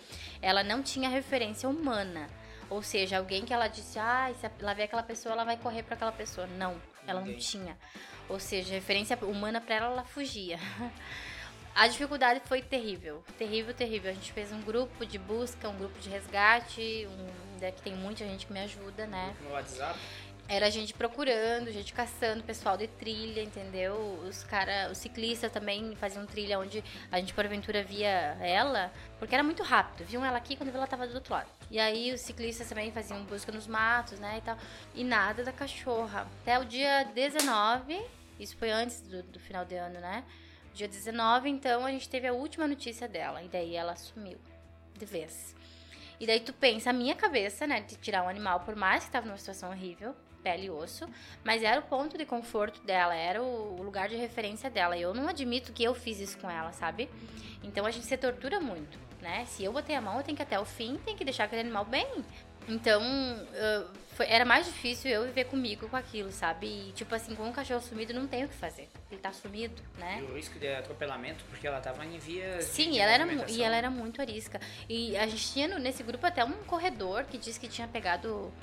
Ela não tinha referência humana. Ou seja, alguém que ela disse, ah, se ela vê aquela pessoa, ela vai correr para aquela pessoa. Não, ela não tinha. Ou seja, referência humana para ela, ela fugia. [laughs] A dificuldade foi terrível, terrível, terrível. A gente fez um grupo de busca, um grupo de resgate, um, que tem muita gente que me ajuda, né? No WhatsApp? Era a gente procurando, gente caçando, pessoal de trilha, entendeu? Os cara, os ciclistas também faziam trilha onde a gente porventura via ela, porque era muito rápido. Viam ela aqui quando ela tava do outro lado. E aí os ciclistas também faziam busca nos matos, né, e tal. E nada da cachorra. Até o dia 19, isso foi antes do, do final de ano, né? Dia 19, então, a gente teve a última notícia dela. E daí ela sumiu de vez. E daí tu pensa, a minha cabeça, né, de tirar um animal, por mais que tava numa situação horrível, pele e osso, mas era o ponto de conforto dela, era o lugar de referência dela. Eu não admito que eu fiz isso com ela, sabe? Então a gente se tortura muito, né? Se eu botei a mão, eu tenho que ir até o fim, tem que deixar aquele animal bem. Então, foi, era mais difícil eu viver comigo com aquilo, sabe? E, tipo assim, com um cachorro sumido, não tem o que fazer. Ele tá sumido, né? E o risco de atropelamento, porque ela tava em via. Sim, de ela era, e ela era muito arisca. E a gente tinha nesse grupo até um corredor que disse que tinha pegado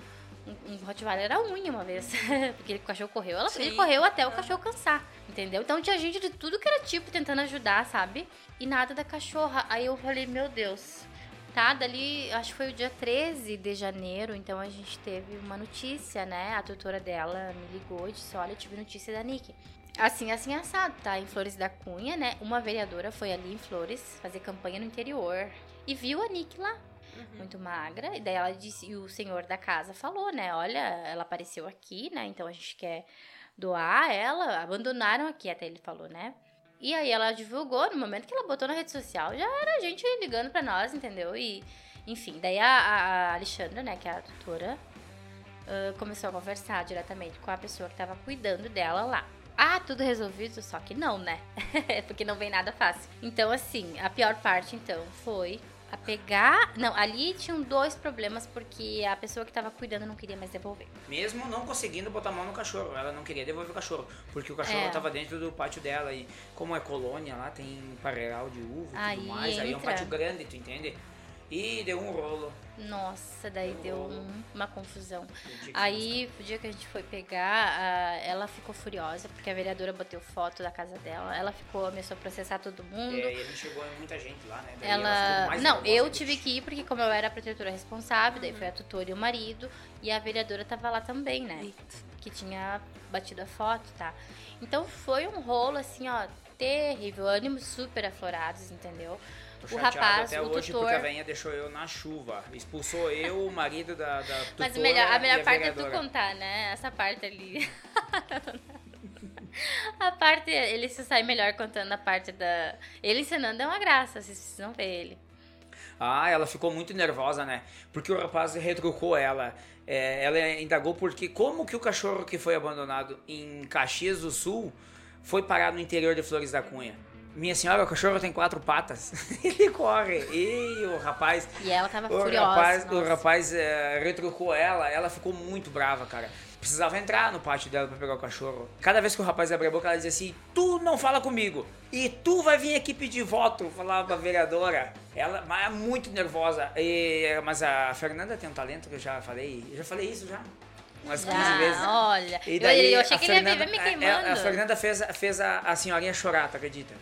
um, um Rottweiler era unha uma vez. [laughs] Porque o cachorro correu, ela ele correu até o cachorro cansar, entendeu? Então tinha gente de tudo que era tipo tentando ajudar, sabe? E nada da cachorra. Aí eu falei, meu Deus. Tá, dali, acho que foi o dia 13 de janeiro, então a gente teve uma notícia, né? A tutora dela me ligou e disse: Olha, eu tive notícia da Nick. Assim, assim, assado, tá? Em Flores da Cunha, né? Uma vereadora foi ali em Flores fazer campanha no interior e viu a Nick lá uhum. muito magra. E daí ela disse, e o senhor da casa falou, né? Olha, ela apareceu aqui, né? Então a gente quer doar ela. Abandonaram aqui, até ele falou, né? E aí ela divulgou, no momento que ela botou na rede social, já era gente ligando pra nós, entendeu? E, enfim, daí a, a Alexandra, né, que é a tutora, uh, começou a conversar diretamente com a pessoa que tava cuidando dela lá. Ah, tudo resolvido? Só que não, né? [laughs] Porque não vem nada fácil. Então, assim, a pior parte, então, foi a pegar. Não, ali tinham dois problemas porque a pessoa que estava cuidando não queria mais devolver. Mesmo não conseguindo botar a mão no cachorro, ela não queria devolver o cachorro, porque o cachorro estava é. dentro do pátio dela e como é colônia lá tem parreiral de uva e aí tudo mais, entra. aí é um pátio grande, tu entende? E deu um rolo. Nossa, daí deu um, uma confusão. Aí, o dia que a gente foi pegar, ela ficou furiosa, porque a vereadora bateu foto da casa dela. Ela ficou, começou a processar todo mundo. É, ele chegou muita gente lá, né? Daí ela. ela não, eu tive que ir, porque como eu era a protetora responsável, daí foi a tutora e o marido. E a vereadora tava lá também, né? Eita. Que tinha batido a foto, tá? Então foi um rolo, assim, ó, terrível. Ânimos super aflorados, entendeu? O rapaz, até o hoje tutor... porque a veinha deixou eu na chuva. Expulsou eu, o marido da, da tutora Mas melhor, a melhor a parte vereadora. é tu contar, né? Essa parte ali. [laughs] a parte, ele se sai melhor contando a parte da... Ele ensinando é uma graça, vocês precisam ver ele. Ah, ela ficou muito nervosa, né? Porque o rapaz retrucou ela. É, ela indagou porque como que o cachorro que foi abandonado em Caxias do Sul foi parar no interior de Flores da Cunha. Minha senhora, o cachorro tem quatro patas. [laughs] Ele corre. E o rapaz. E ela tava o furiosa. Rapaz, o rapaz é, retrucou ela, ela ficou muito brava, cara. Precisava entrar no pátio dela para pegar o cachorro. Cada vez que o rapaz abria a boca, ela dizia assim: Tu não fala comigo. E tu vai vir aqui pedir voto, falava a vereadora. Ela é muito nervosa. E, mas a Fernanda tem um talento que eu já falei. Eu já falei isso já umas 15 ah, vezes. Olha, e daí, eu, eu achei que Fernanda, ele ia me queimando. A, a Fernanda fez, fez a, a senhorinha chorar, tu acredita?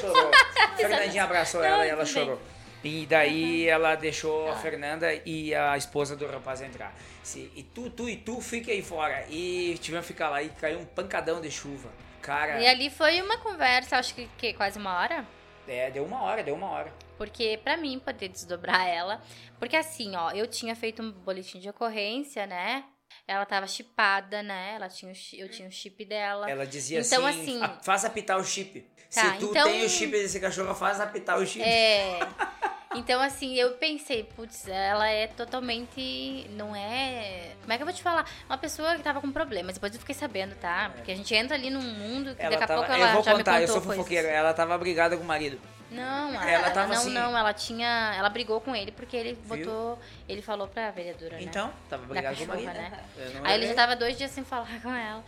Chorou. [laughs] Fernandinha abraçou ela e ela chorou. E daí ela deixou a Fernanda e a esposa do rapaz entrar. E tu, tu e tu fica aí fora. E tivemos que ficar lá e caiu um pancadão de chuva. Cara, E ali foi uma conversa, acho que, que quase uma hora. é, deu uma hora, deu uma hora. Porque pra mim poder desdobrar ela. Porque assim, ó, eu tinha feito um boletim de ocorrência, né? Ela tava chipada, né? Ela tinha eu tinha o chip dela. Ela dizia Então, assim, assim- "Ah, faz apitar o chip. Tá, Se tu então- tem o chip desse cachorro, faz apitar o chip. É. [laughs] Então, assim, eu pensei, putz, ela é totalmente. Não é. Como é que eu vou te falar? Uma pessoa que tava com problemas. Depois eu fiquei sabendo, tá? Porque a gente entra ali num mundo que Ela daqui a tava, pouco ela eu vou já contar, me eu contou sou coisas. fofoqueiro. Ela tava brigada com o marido. Não, ela, Ela tava não, assim- não, ela tinha. Ela brigou com ele porque ele botou. Ele falou pra vereadora, né? Então, tava da brigada com marido. né? Não Aí ele já tava dois dias sem falar [laughs] com ela.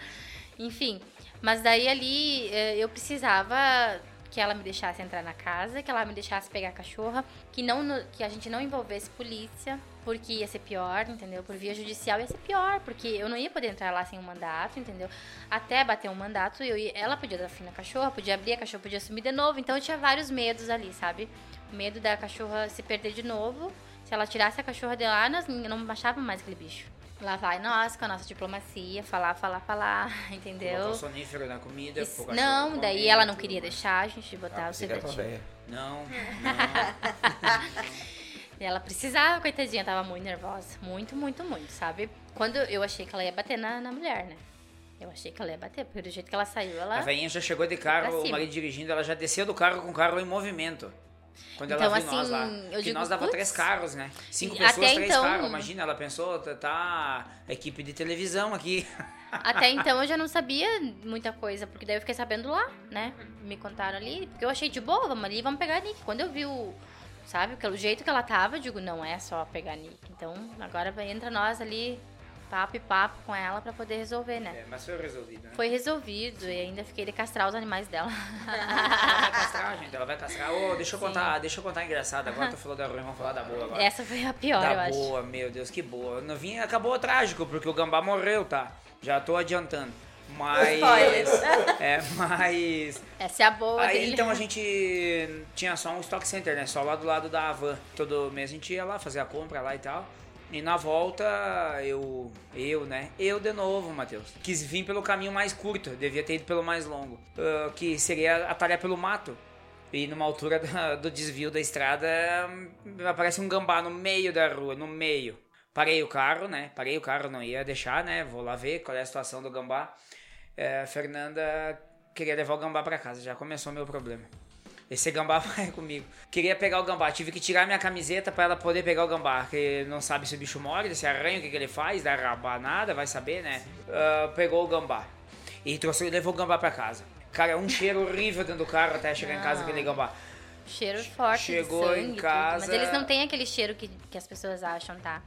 Enfim, mas daí ali eh, eu precisava que ela me deixasse entrar na casa, que ela me deixasse pegar a cachorra, que não que a gente não envolvesse polícia, porque ia ser pior, entendeu? Por via judicial ia ser pior, porque eu não ia poder entrar lá sem um mandato, entendeu? Até bater um mandato, eu ia- ela podia dar fim na cachorra, podia abrir, a cachorra podia sumir de novo, então eu tinha vários medos ali, sabe? O medo da cachorra se perder de novo. Se ela tirasse a cachorra de lá, nós não achava mais aquele bicho. Lá vai nós com a nossa diplomacia, falar, falar, falar, [laughs] entendeu? Botar o sonífero na comida. Isso- não, comer, daí ela não queria deixar a gente botar Ah, o sedativo. véia. Não, [laughs] Ela precisava, coitadinha, tava muito nervosa. Muito, muito, muito, sabe? Quando eu achei que ela ia bater na, na mulher, né? Eu achei que ela ia bater, porque do jeito que ela saiu, ela. A velhinha já chegou de carro, o marido dirigindo, ela já desceu do carro com o carro em movimento. Quando Então, ela viu nós assim, lá. eu Porque digo, nós dava putz. três carros, né? Cinco pessoas, três então- carros. Imagina, ela pensou, tá, tá equipe de televisão aqui. [laughs] Até então eu já não sabia muita coisa, porque daí eu fiquei sabendo lá, né? Me contaram ali, porque eu achei de boa, vamos ali, vamos pegar a Nick. Quando eu vi o, sabe, pelo jeito que ela tava, eu digo, não é só pegar Nick. Então agora entra nós ali, papo e papo com ela pra poder resolver, né? É, mas foi resolvido, né? Foi resolvido e ainda fiquei de castrar os animais dela. Ela vai [laughs] castrar, gente, ela vai castrar. Ô, deixa eu Sim. contar, deixa eu contar engraçado. Agora tu falou da ruim, vamos falar da boa agora. Essa foi a pior, da eu acho. boa, meu Deus, que boa. No fim acabou trágico, porque o Gambá morreu, tá? Já tô adiantando. Mas. Spoilers. [laughs] É, mas. Essa é a boa Aí dele. então a gente tinha só um stock center, né? Só lá do lado da Avan. Todo mês a gente ia lá fazer a compra lá e tal. E na volta, eu. Eu, né? Eu de novo, Matheus. Quis vir pelo caminho mais curto, devia ter ido pelo mais longo. ah, que seria atalhar pelo mato. E numa altura da- do desvio da estrada, aparece um gambá no meio da rua, no meio. Parei o carro, né? Parei o carro, não ia deixar, né? Vou lá ver qual é a situação do gambá. É, a Fernanda queria levar o gambá pra casa, já começou meu problema. Esse gambá [laughs] vai comigo. Queria pegar o gambá, tive que tirar minha camiseta pra ela poder pegar o gambá, que não sabe se o bicho morde, se arranha, o que, que ele faz, dá rabanada, vai saber, né? Ah, pegou o gambá. E trouxe, levou o gambá pra casa. Cara, um cheiro horrível dentro do carro até chegar em casa Não. aquele gambá. Cheiro forte Chegou de sangue em e tudo. casa- Mas eles não têm aquele cheiro que, que as pessoas acham, tá?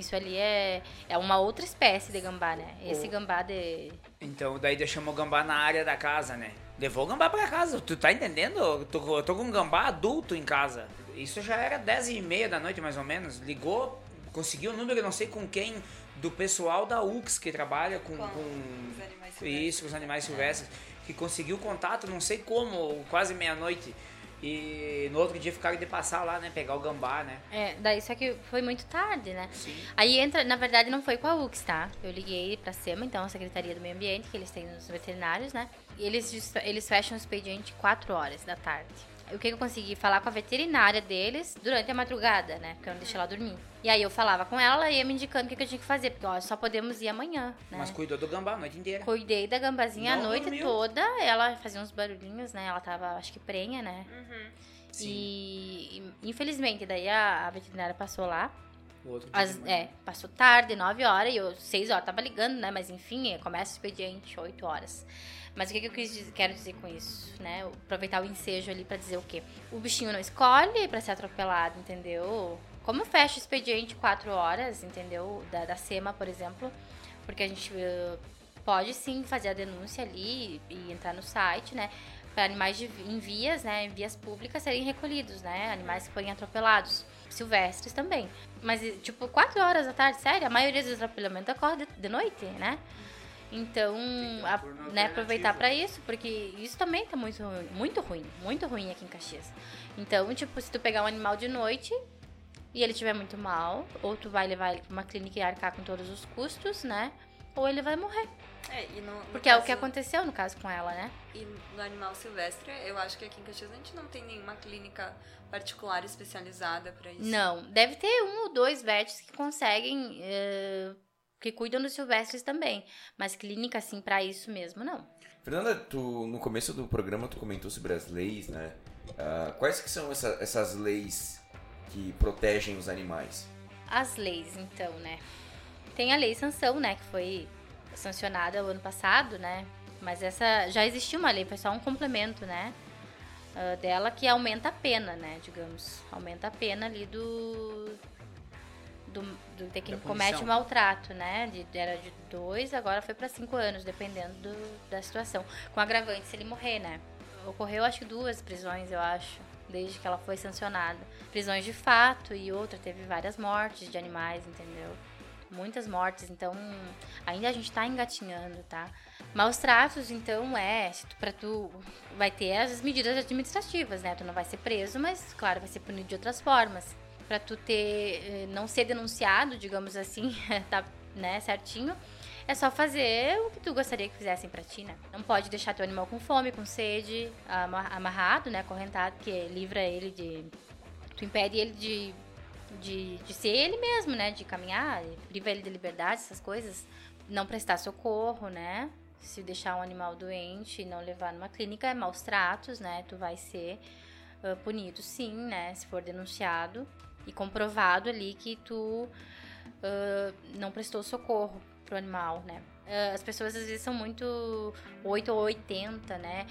Isso ali é, é uma outra espécie de gambá, né? Esse O- gambá de... Então, daí deixamos o gambá na área da casa, né? Levou o gambá pra casa, tu tá entendendo? Eu tô, eu tô com um gambá adulto em casa. Isso já era 10 e meia da noite, mais ou menos. Ligou, conseguiu o número, não sei com quem, do pessoal da UX que trabalha com... Com com os animais silvestres. isso, com os animais silvestres. Que conseguiu contato, não sei como, quase meia-noite. E no outro dia ficaram de passar lá, né? Pegar o gambá, né? É, daí só que foi muito tarde, né? Sim. Aí entra, na verdade não foi com a UX, tá? Eu liguei pra SEMA, então a Secretaria do Meio Ambiente, que eles têm nos veterinários, né? E eles, eles fecham o expediente 4 horas da tarde. O que eu consegui falar com a veterinária deles durante a madrugada, né? Porque eu não deixei ela dormir. E aí eu falava com ela, ela ia me indicando o que, que eu tinha que fazer, porque ó, só podemos ir amanhã, né? Mas cuidou do gambá a noite inteira. Cuidei da gambazinha Não a noite dormiu? toda, ela fazia uns barulhinhos, né? Ela tava, acho que prenha, né? Uhum. Sim. E infelizmente, daí a, a veterinária passou lá, O outro dia as- de manhã. é, passou tarde, 9 horas, e eu 6 horas tava ligando, né? Mas enfim, começa o expediente 8 horas. Mas o que, que eu quero dizer com isso, né? Aproveitar o ensejo ali pra dizer o quê? O bichinho não escolhe pra ser atropelado, entendeu? Como fecha o expediente 4 horas, entendeu? Da, da SEMA, por exemplo, porque a gente eh, pode sim fazer a denúncia ali e entrar no site, né? Para animais de, em vias, né? Em vias públicas serem recolhidos, né? Animais que forem atropelados. Silvestres também. Mas, tipo, 4 horas da tarde, sério, a maioria dos atropelamentos ocorre de, de noite, né? Então, a, né, aproveitar para isso, porque isso também tá muito, muito ruim, muito ruim aqui em Caxias. Então, tipo, se tu pegar um animal de noite e ele estiver muito mal, ou tu vai levar ele pra uma clínica e arcar com todos os custos, né? Ou ele vai morrer. É, e no, no Porque é o caso- que aconteceu no caso com ela, né? E no animal silvestre, eu acho que aqui em Caxias a gente não tem nenhuma clínica particular especializada pra isso. Não, deve ter um ou dois vets que conseguem, eh, que cuidam dos silvestres também. Mas clínica, assim, pra isso mesmo, não. Fernanda, tu, no começo do programa tu comentou sobre as leis, né? Ah, quais que são essa- essas leis que protegem os animais? As leis, então, né? Tem a lei sanção, né, que foi sancionada o ano passado, né? Mas essa já existia uma lei, foi só um complemento, né? ah, dela que aumenta a pena, né? Digamos, aumenta a pena ali do do, do de quem comete o maltrato, né? De, era de dois, agora foi pra cinco anos, dependendo do- da situação. Com agravante se ele morrer, né? Ocorreu acho que duas prisões, eu acho, desde que ela foi sancionada. Prisões de fato e outra teve várias mortes de animais, entendeu? Muitas mortes, então ainda a gente tá engatinhando, tá? Maus tratos, então, é, pra tu vai ter as medidas administrativas, né? Tu não vai ser preso, mas claro, vai ser punido de outras formas. Pra tu ter, eh, não ser denunciado, digamos assim, [laughs] tá, né, certinho, é só fazer o que tu gostaria que fizessem pra ti, né? Não pode deixar teu animal com fome, com sede, ama- amarrado, né, acorrentado, que livra ele de... Tu impede ele de, de, de ser ele mesmo, né, de caminhar, priva ele de liberdade, essas coisas. Não prestar socorro, né? Se deixar um animal doente e não levar numa clínica, é maus tratos, né? Tu vai ser ah, punido, sim, né? Se for denunciado e comprovado ali que tu ah, não prestou socorro pro animal, né? Ah, as pessoas às vezes são muito 8 ou 80, né?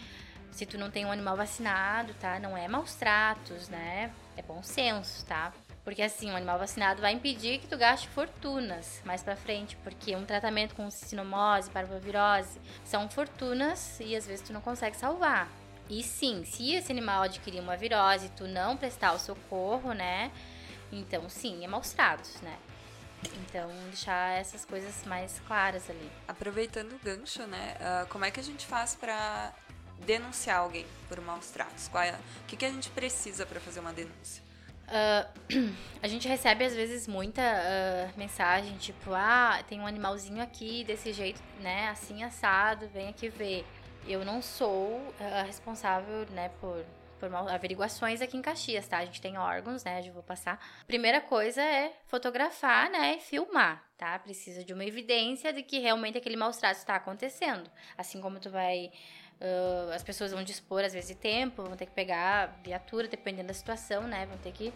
Se tu não tem um animal vacinado, tá? Não é maus tratos, né? É bom senso, tá? Porque assim, um animal vacinado vai impedir que tu gaste fortunas mais pra frente, porque um tratamento com cinomose, parvovirose, são fortunas e às vezes tu não consegue salvar. E sim, se esse animal adquirir uma virose e tu não prestar o socorro, né? Então sim, é maus tratos, né? Então deixar essas coisas mais claras ali. Aproveitando o gancho, né? ah, como é que a gente faz pra denunciar alguém por maus tratos? É- o que, que a gente precisa pra fazer uma denúncia? Ah, [clears throat] a gente recebe às vezes muita ah, mensagem tipo, ah, tem um animalzinho aqui desse jeito, né, assim assado, vem aqui ver. Eu não sou responsável, né, por, por averiguações aqui em Caxias, tá? A gente tem órgãos, né, eu vou passar. Primeira coisa é fotografar, né, e filmar, tá? Precisa de uma evidência de que realmente aquele maus trato está acontecendo. Assim como tu vai ah, as pessoas vão dispor às vezes de tempo, vão ter que pegar viatura, dependendo da situação, né? Vão ter que.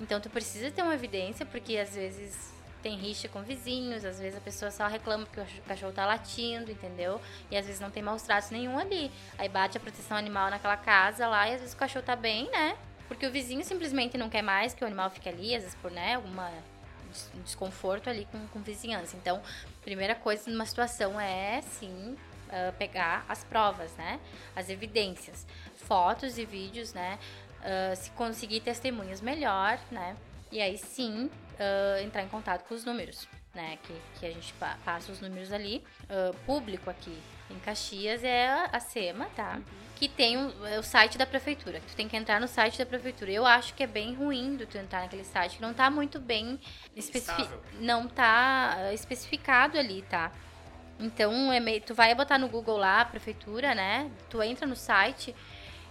Então tu precisa ter uma evidência, porque às vezes tem rixa com vizinhos, às vezes a pessoa só reclama porque o cachorro tá latindo, entendeu? E às vezes não tem maus tratos nenhum ali. Aí bate a proteção animal naquela casa lá e às vezes o cachorro tá bem, né? Porque o vizinho simplesmente não quer mais que o animal fique ali, às vezes por, né, alguma des- desconforto ali com, com vizinhança. Então, primeira coisa numa situação é, sim, ah, pegar as provas, né? As evidências. Fotos e vídeos, né? Ah, se conseguir testemunhas, melhor, né? E aí sim ah, entrar em contato com os números, né? Que, que a gente pa- passa os números ali. Ah, público aqui em Caxias é a- SEMA, tá? Que tem o, é o site da prefeitura. Tu tem que entrar no site da prefeitura. Eu acho que é bem ruim do tu entrar naquele site, que não tá muito bem especifi- Estável. não tá ah, especificado ali, tá? Então, é meio, tu vai botar no Google lá, prefeitura, né? Tu entra no site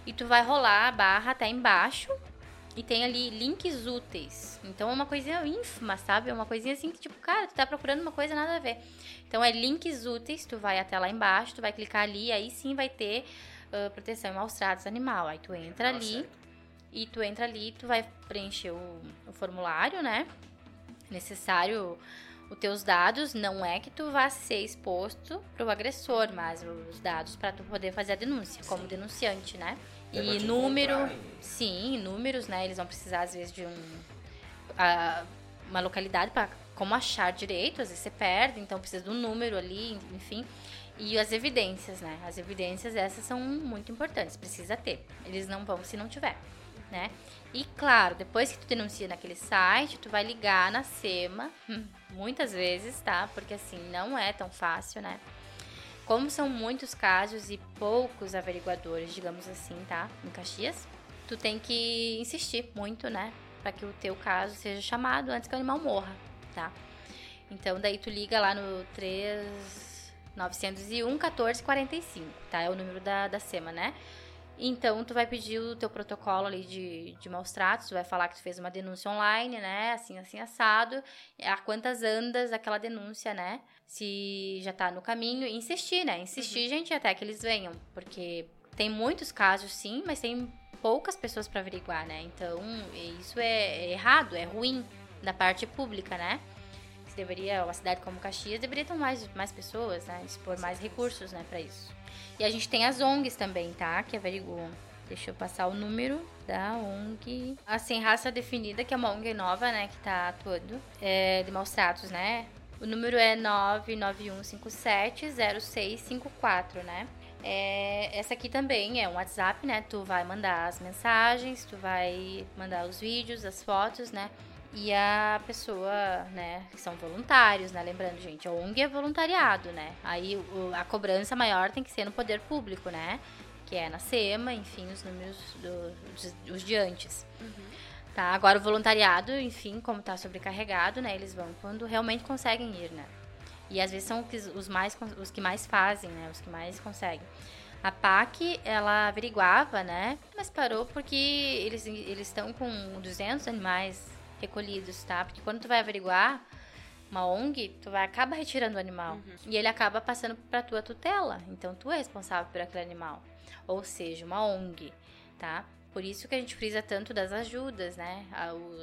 e tu vai rolar a barra até embaixo e tem ali links úteis. Então é uma coisinha ínfima, sabe? É uma coisinha assim que, tipo, cara, tu tá procurando uma coisa nada a ver. Então é links úteis, tu vai até lá embaixo, tu vai clicar ali, aí sim vai ter ah, proteção e maus tratos animal. Aí tu entra Tá ali e tu entra ali, tu vai preencher o, o formulário, né? Necessário os teus dados, não é que tu vá ser exposto pro agressor, mas os dados para tu poder fazer a denúncia, como denunciante, né? É e número, sim, números, né? Eles vão precisar às vezes de um a- uma localidade para como achar direito, às vezes você perde, então precisa de um número ali, enfim. E as evidências, né? As evidências essas são muito importantes, precisa ter. Eles não vão se não tiver, né? E claro, depois que tu denuncia naquele site, tu vai ligar na SEMA, hum, muitas vezes, tá? Porque assim, não é tão fácil, né? Como são muitos casos e poucos averiguadores, digamos assim, tá? Em Caxias, tu tem que insistir muito, né? Para que o teu caso seja chamado antes que o animal morra, tá? Então daí tu liga lá no 3 901 1445, tá? É o número da, da SEMA, né? Então, tu vai pedir o teu protocolo ali de, de maus tratos, tu vai falar que tu fez uma denúncia online, né? Assim, assim, assado. A quantas andas aquela denúncia, né? Se já tá no caminho. E insistir, né? Insistir, uhum. gente, até que eles venham. Porque tem muitos casos, sim, mas tem poucas pessoas para averiguar, né? Então, isso é errado, é ruim da parte pública, né? Se deveria, uma cidade como Caxias deveria ter mais, mais pessoas, né? Dispor mais recursos, né, para isso. E a gente tem as ONGs também, tá? Que averiguam. Deixa eu passar o número da ONG. A Sem Raça Definida, que é uma ONG nova, né? Que tá atuando. É, de maus tratos, né? O número é 991570654, né? É, essa aqui também é um WhatsApp, né? Tu vai mandar as mensagens, tu vai mandar os vídeos, as fotos, né? e a pessoa, né, que são voluntários, né, lembrando, gente, a ONG é voluntariado, né, aí o, a cobrança maior tem que ser no poder público, né, que é na SEMA, enfim, os números do, os de antes. Uhum. Tá, agora o voluntariado, enfim, como tá sobrecarregado, né, eles vão quando realmente conseguem ir, né, e às vezes são os, mais, os que mais fazem, né, os que mais conseguem. A PAC, ela averiguava, né, mas parou porque eles eles estão com 200 animais recolhidos, tá? Porque quando tu vai averiguar uma ONG, tu vai acaba retirando o animal uhum. e ele acaba passando para tua tutela. Então tu é responsável por aquele animal. Ou seja, uma ONG, tá? Por isso que a gente frisa tanto das ajudas, né?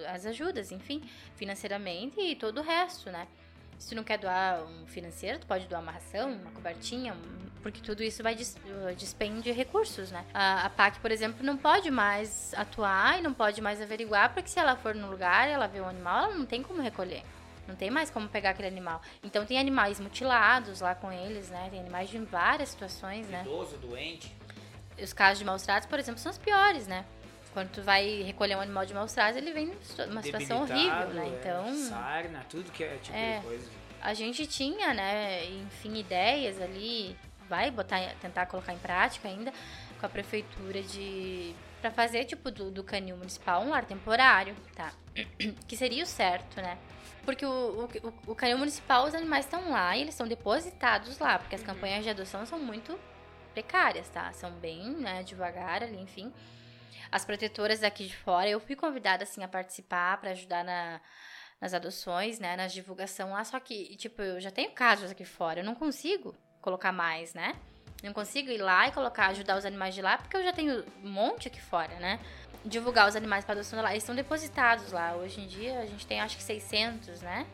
As ajudas, enfim, financeiramente e todo o resto, né? Se tu não quer doar um financeiro, tu pode doar uma ração, uma cobertinha, porque tudo isso vai dis de recursos, né? A, a PAC, por exemplo, não pode mais atuar e não pode mais averiguar, porque se ela for no lugar ela vê um animal, ela não tem como recolher. Não tem mais como pegar aquele animal. Então tem animais mutilados lá com eles, né? Tem animais de várias situações, né? Idoso, doente. Os casos de maus tratos, por exemplo, são os piores, né? Quando tu vai recolher um animal de maus tratos, ele vem numa situação horrível, né? É, então. É, sarna, tudo que é tipo é, de coisa. A gente tinha, né, enfim, ideias ali, vai botar, tentar colocar em prática ainda com a prefeitura de para fazer tipo do, do canil municipal um lar temporário, tá? [clears throat] Que seria o certo, né? Porque o, o, o canil municipal, os animais estão lá e eles são depositados lá, porque as uhum. campanhas de adoção são muito precárias, tá? São bem, né, devagar ali, enfim as protetoras daqui de fora. Eu fui convidada, assim, a participar para ajudar na, nas adoções, né? Na divulgação lá. Só que, tipo, eu já tenho casos aqui fora. Eu não consigo colocar mais, né? Não consigo ir lá e colocar, ajudar os animais de lá, porque eu já tenho um monte aqui fora, né? Divulgar os animais para adoção lá. Eles estão depositados lá. Hoje em dia a gente tem acho que 600, né?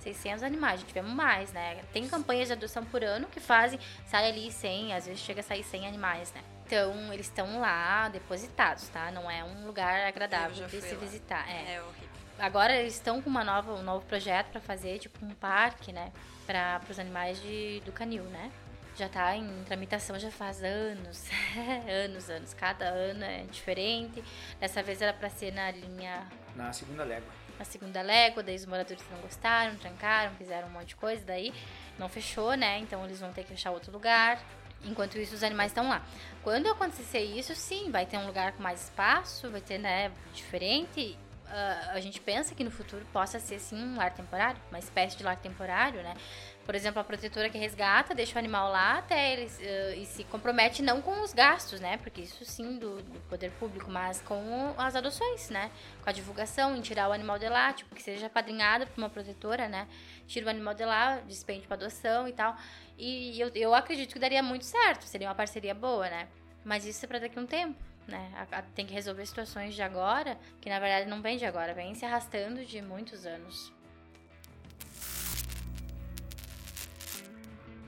600 animais, já tivemos mais, né? Tem campanhas de adoção por ano que fazem, sai ali 100, às vezes chega a sair 100 animais, né? Então, eles estão lá depositados, tá? Não é um lugar agradável de se lá. visitar. É. é horrível. Agora eles estão com uma nova, um novo projeto para fazer, tipo, um parque, né? Para os animais de, do canil, né? Já tá em tramitação já faz anos. [laughs] anos, anos. Cada ano é diferente. Dessa vez era para ser na linha. Na segunda légua. Na segunda légua, daí os moradores não gostaram, trancaram, fizeram um monte de coisa, daí não fechou, né? Então eles vão ter que fechar outro lugar. Enquanto isso, os animais estão lá. Quando acontecer isso, sim, vai ter um lugar com mais espaço, vai ter, né, diferente. Uh, a gente pensa que no futuro possa ser, sim, um lar temporário, uma espécie de lar temporário, né? Por exemplo, a protetora que resgata, deixa o animal lá até ele uh, e se compromete não com os gastos, né? Porque isso sim do, do, poder público, mas com as adoções, né? Com a divulgação, em tirar o animal de lá, tipo, que seja padrinhada por uma protetora, né? Tira o animal de lá, despende para adoção e tal. E eu, eu acredito que daria muito certo, seria uma parceria boa, né? Mas isso é para daqui a um tempo, né? A, a, tem que resolver situações de agora, que na verdade não vem de agora, vem se arrastando de muitos anos.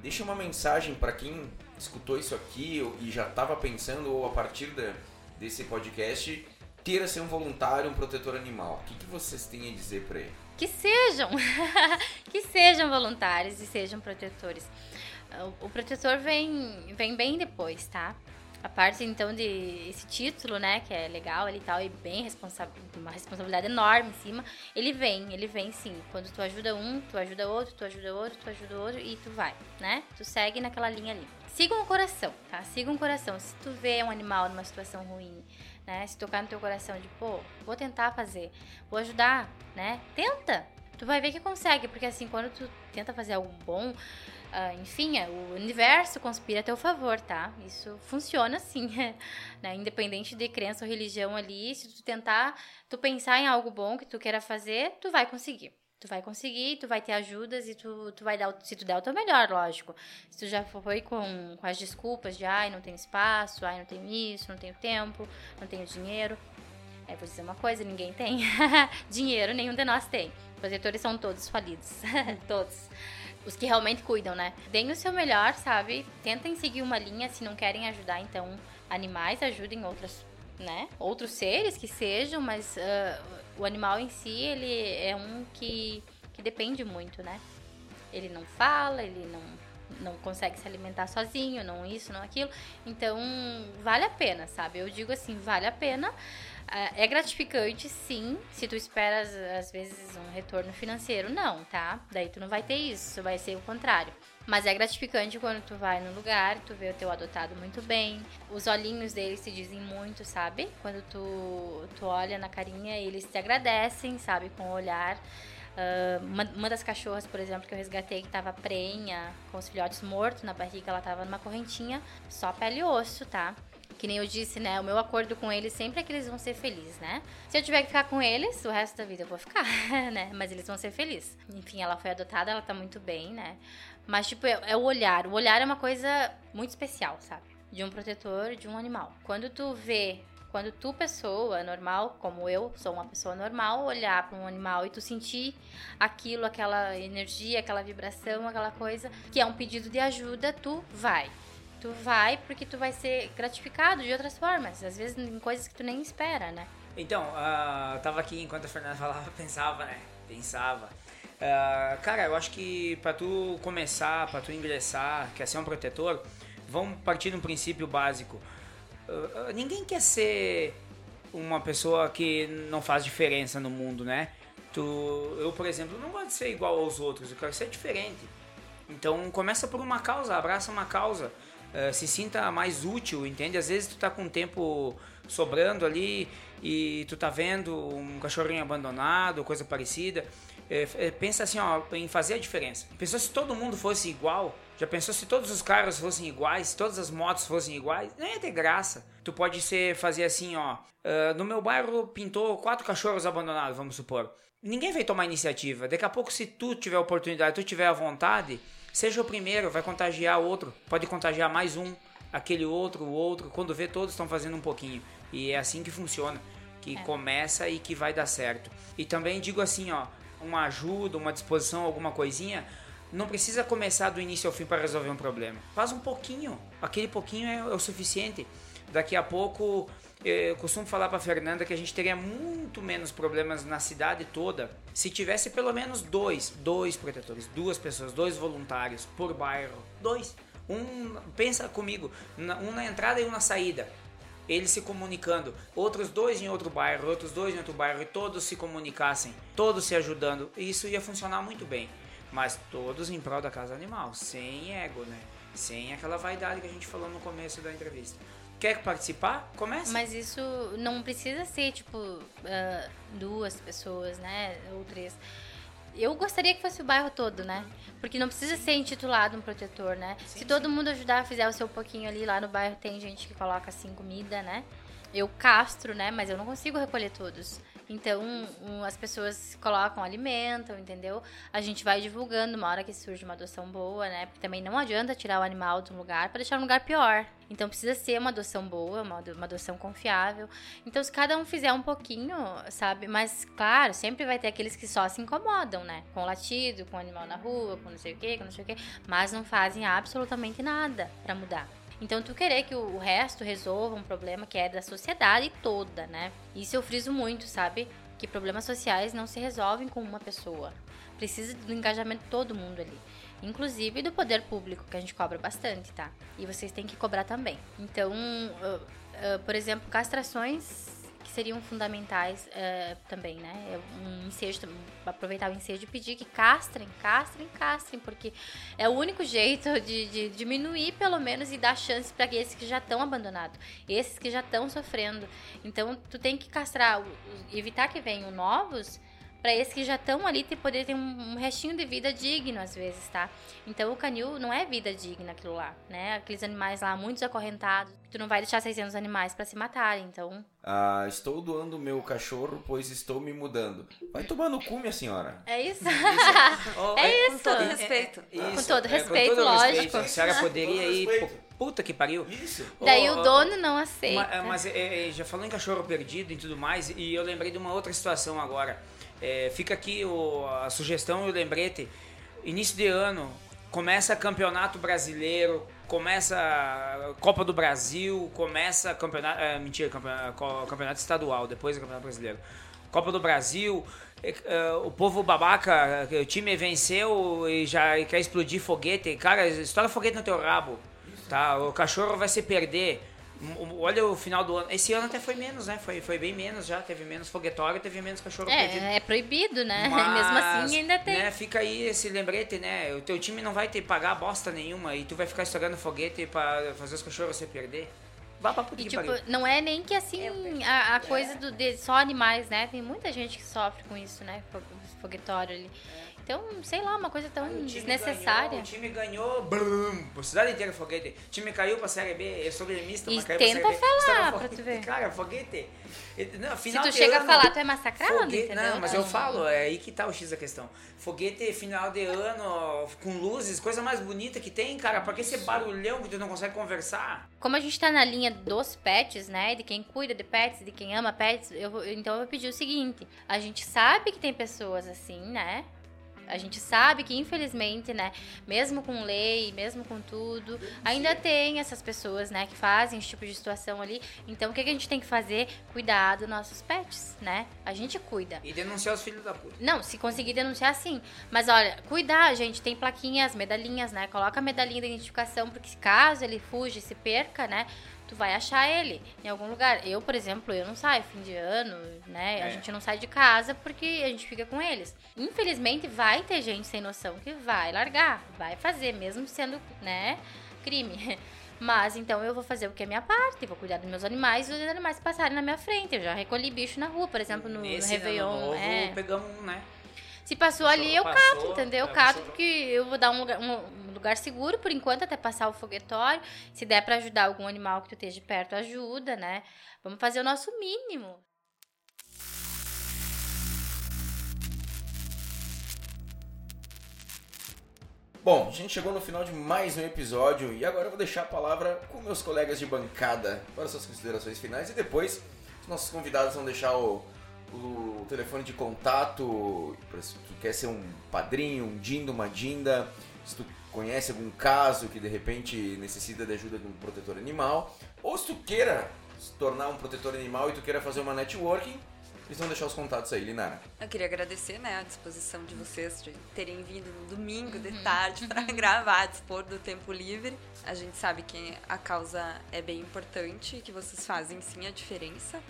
Deixa uma mensagem para quem escutou isso aqui e já estava pensando, ou a partir da, desse podcast, queira ser um voluntário, um protetor animal. O que, que vocês têm a dizer para ele? Que sejam! [laughs] que sejam voluntários e sejam protetores. O, o protetor vem, vem bem depois, tá? A parte, então, de esse título, né, que é legal ali e tal, e bem responsável, uma responsabilidade enorme em cima, ele vem, ele vem sim. Quando tu ajuda um, tu ajuda outro, tu ajuda outro, tu ajuda outro, e tu vai, né? Tu segue naquela linha ali. Siga um coração, tá? Siga um coração. Se tu vê um animal numa situação ruim, né? Se tocar no teu coração de, pô, vou tentar fazer, vou ajudar, né? Tenta! Tu vai ver que consegue, porque assim, quando tu tenta fazer algo bom, Uh, enfim, é, o universo conspira a teu favor, tá? Isso funciona assim, [laughs] né? Independente de crença ou religião ali, se tu tentar, tu pensar em algo bom que tu queira fazer, tu vai conseguir. Tu vai conseguir, tu vai ter ajudas e tu, tu vai dar, se tu der o teu melhor, lógico. Se tu já foi com, com as desculpas de, ai, não tenho espaço, ai, não tenho isso, não tenho tempo, não tenho dinheiro. É, vou dizer uma coisa, ninguém tem [laughs] dinheiro, nenhum de nós tem. Protetores são todos falidos, [laughs] todos os que realmente cuidam, né? Deem o seu melhor, sabe? Tentem seguir uma linha, se não querem ajudar, então animais ajudem outras, né? Outros seres que sejam, mas uh, o animal em si, ele é um que, que depende muito, né? Ele não fala, ele não, não consegue se alimentar sozinho, não isso, não aquilo. Então, vale a pena, sabe? Eu digo assim, vale a pena. É gratificante, sim, se tu esperas, às vezes, um retorno financeiro. Não, tá? Daí tu não vai ter isso, vai ser o contrário. Mas é gratificante quando tu vai no lugar, tu vê o teu adotado muito bem. Os olhinhos deles te dizem muito, sabe? Quando tu, tu olha na carinha, eles te agradecem, sabe? Com o olhar. Uh, uma, uma, das cachorras, por exemplo, que eu resgatei, que tava prenha, com os filhotes mortos na barriga, ela tava numa correntinha, só pele e osso, tá? Que nem eu disse, né? O meu acordo com eles sempre é que eles vão ser felizes, né? Se eu tiver que ficar com eles, o resto da vida eu vou ficar, [laughs] né? Mas eles vão ser felizes. Enfim, ela foi adotada, ela tá muito bem, né? Mas, tipo, é, é o olhar. O olhar é uma coisa muito especial, sabe? De um protetor, de um animal. Quando tu vê quando tu, pessoa normal, como eu sou uma pessoa normal, olhar para um animal e tu sentir aquilo, aquela energia, aquela vibração, aquela coisa, que é um pedido de ajuda, tu vai tu vai porque tu vai ser gratificado de outras formas, às vezes em coisas que tu nem espera, né? Então, uh, eu tava aqui enquanto a Fernanda falava, [laughs] pensava, né? Pensava. Uh, cara, eu acho que para tu começar, para tu ingressar, quer ser um protetor, vamos partir de um princípio básico. Uh, ninguém quer ser uma pessoa que não faz diferença no mundo, né? Tu, eu, por exemplo, não gosto de ser igual aos outros, eu quero ser diferente. Então começa por uma causa, abraça uma causa. Eh, se sinta mais útil, entende? Às vezes tu tá com tempo sobrando ali e tu tá vendo um cachorrinho abandonado, coisa parecida. É, pensa assim, ó, em fazer a diferença. Pensou se todo mundo fosse igual? Já pensou se todos os carros fossem iguais, se todas as motos fossem iguais? Não ia ter graça. Tu pode ser fazer assim, ó. Uh, no meu bairro pintou quatro cachorros abandonados, vamos supor. Ninguém vai tomar iniciativa. Daqui a pouco, se tu tiver oportunidade, tu tiver a vontade, Seja o primeiro, vai contagiar outro, pode contagiar mais um, aquele outro, o outro. Quando vê, todos estão fazendo um pouquinho. E é assim que funciona, que é. começa e que vai dar certo. E também digo assim, ó, uma ajuda, uma disposição, alguma coisinha, não precisa começar do início ao fim para resolver um problema. Faz um pouquinho, aquele pouquinho é, é o suficiente. Daqui a pouco eu costumo falar para Fernanda que a gente teria muito menos problemas na cidade toda se tivesse pelo menos dois, dois protetores, duas pessoas, dois voluntários por bairro, dois. Um, pensa comigo, um na entrada e um na saída. Eles se comunicando, outros dois em outro bairro, outros dois em outro bairro, e todos se comunicassem, todos se ajudando. Isso ia funcionar muito bem. Mas todos em prol da casa animal, sem ego, né? Sem aquela vaidade que a gente falou no começo da entrevista. Quer participar? Começa. Mas isso não precisa ser, tipo, uh, duas pessoas, né? Ou três. Eu gostaria que fosse o bairro todo, né? Porque não precisa ser intitulado um protetor, né? Sim, Se todo sim. mundo ajudar, fizer o seu pouquinho ali, lá no bairro tem gente que coloca assim comida, né? Eu castro, né? Mas eu não consigo recolher todos. Então, um, as pessoas colocam, alimentam, entendeu? A gente vai divulgando uma hora que surge uma adoção boa, né? Porque também não adianta tirar o animal de um lugar para deixar um lugar pior. Então, precisa ser uma adoção boa, uma, uma adoção confiável. Então, se cada um fizer um pouquinho, sabe? Mas, claro, sempre vai ter aqueles que só se incomodam, né? Com latido, com animal na rua, com não sei o quê, com não sei o quê. Mas não fazem absolutamente nada para mudar. Então, tu querer que o resto resolva um problema que é da sociedade toda, né? Isso eu friso muito, sabe? Que problemas sociais não se resolvem com uma pessoa. Precisa do engajamento de todo mundo ali. inclusive do poder público, que a gente cobra bastante, tá? E vocês têm que cobrar também. Então, uh, uh, por exemplo, castrações que seriam fundamentais uh, também, né? Um ensejo, aproveitar o ensejo e pedir que castrem, castrem, castrem, porque é o único jeito de, de diminuir, pelo menos, e dar chance para esses que já estão abandonados, esses que já estão sofrendo. Então, tu tem que castrar, evitar que venham novos para esses que já estão ali ter poder ter um, um, restinho de vida digno às vezes, tá? Então o canil não é vida digna aquilo lá, né? Aqueles animais lá muitos acorrentados, tu não vai deixar 600 animais para se matarem, então. Ah, estou doando meu cachorro pois estou me mudando. Vai tomar no cu, minha senhora. É isso. isso. [laughs] é, é, isso. Com todo respeito. É, é, com todo respeito, com todo lógico. Respeito. A senhora poderia ir puta que pariu. Isso. Daí oh, o dono não aceita. Mas, mas é, já falou em cachorro perdido e tudo mais, e eu lembrei de uma outra situação agora. É, fica aqui o, a sugestão e o lembrete. Início de ano, começa campeonato brasileiro, começa Copa do Brasil, começa campeonato. É, mentira, campeonato, campeonato estadual, depois o campeonato brasileiro. Copa do Brasil, é, é, o povo babaca, o time venceu e já quer explodir foguete. Cara, estoura foguete no teu rabo. Tá? O cachorro vai se perder. Olha o final do ano. Esse ano até foi menos, né? Foi, foi bem menos já. Teve menos foguetório, teve menos cachorro é, perdido. É proibido, né? [laughs] Mas, Mesmo assim ainda tem. Né, fica aí esse lembrete, né? O teu time não vai ter que pagar bosta nenhuma e tu vai ficar estourando foguete para fazer os cachorros se perder. Vá pra puta e, tipo, pariu. não é nem que assim a, a coisa do, de só animais, né? Tem muita gente que sofre com isso, né? Foguetório ali. É. Então, sei lá, uma coisa tão Aí, desnecessária. Ganhou, o time ganhou, blum, a cidade inteira foguete. O time caiu pra Série B, é sobre mista, mas caiu tenta pra Série B. falar pra tu ver. Cara, foguete. Não, Se tu chega ano, a falar, tu é massacrado, foguete, entendeu? Não, mas eu falo, é aí que tá o X da questão. Foguete, final de ano, com luzes, coisa mais bonita que tem, cara. Pra que esse barulhão que tu não consegue conversar? Como a gente tá na linha dos pets, né, de quem cuida de pets, de quem ama pets, eu, então eu vou pedir o seguinte. A gente sabe que tem pessoas assim, né, a gente sabe que, infelizmente, né, mesmo com lei, mesmo com tudo, ainda tem essas pessoas, né, que fazem esse tipo de situação ali. Então, o que, a gente tem que fazer? Cuidar dos nossos pets, né? A gente cuida. E denunciar os filhos da puta. Não, se conseguir denunciar, sim. Mas, olha, cuidar, gente, tem plaquinhas, medalhinhas, né? Coloca a medalhinha de identificação, porque caso ele fuja, se perca, né? Tu vai achar ele em algum lugar. Eu, por exemplo, eu não saio fim de ano, né? É. A gente não sai de casa porque a gente fica com eles. Infelizmente, vai ter gente sem noção que vai largar, vai fazer, mesmo sendo, né, crime. [laughs] Mas então eu vou fazer o que é minha parte, vou cuidar dos meus animais e os animais passarem na minha frente. Eu já recolhi bicho na rua, por exemplo, no, Nesse no Réveillon. Novo, é. pegamos um, né? Se passou, ali, eu passou, cato, entendeu? Eu cato porque eu vou dar um lugar, um lugar seguro por enquanto até passar o foguetório. Se der para ajudar algum animal que tu esteja perto, ajuda, né? Vamos fazer o nosso mínimo. Bom, a gente chegou no final de mais um episódio e agora eu vou deixar a palavra com meus colegas de bancada para suas considerações finais e depois os nossos convidados vão deixar o, o telefone de contato, se tu quer ser um padrinho, um dindo, uma dinda, se tu conhece algum caso que de repente necessita de ajuda de um protetor animal, ou se tu queira se tornar um protetor animal e tu queira fazer uma networking, eles vão deixar os contatos aí, Linara. Eu queria agradecer né, a disposição de vocês de terem vindo no domingo de uhum. tarde para [laughs] gravar, dispor do tempo livre. A gente sabe que a causa é bem importante e que vocês fazem sim a diferença.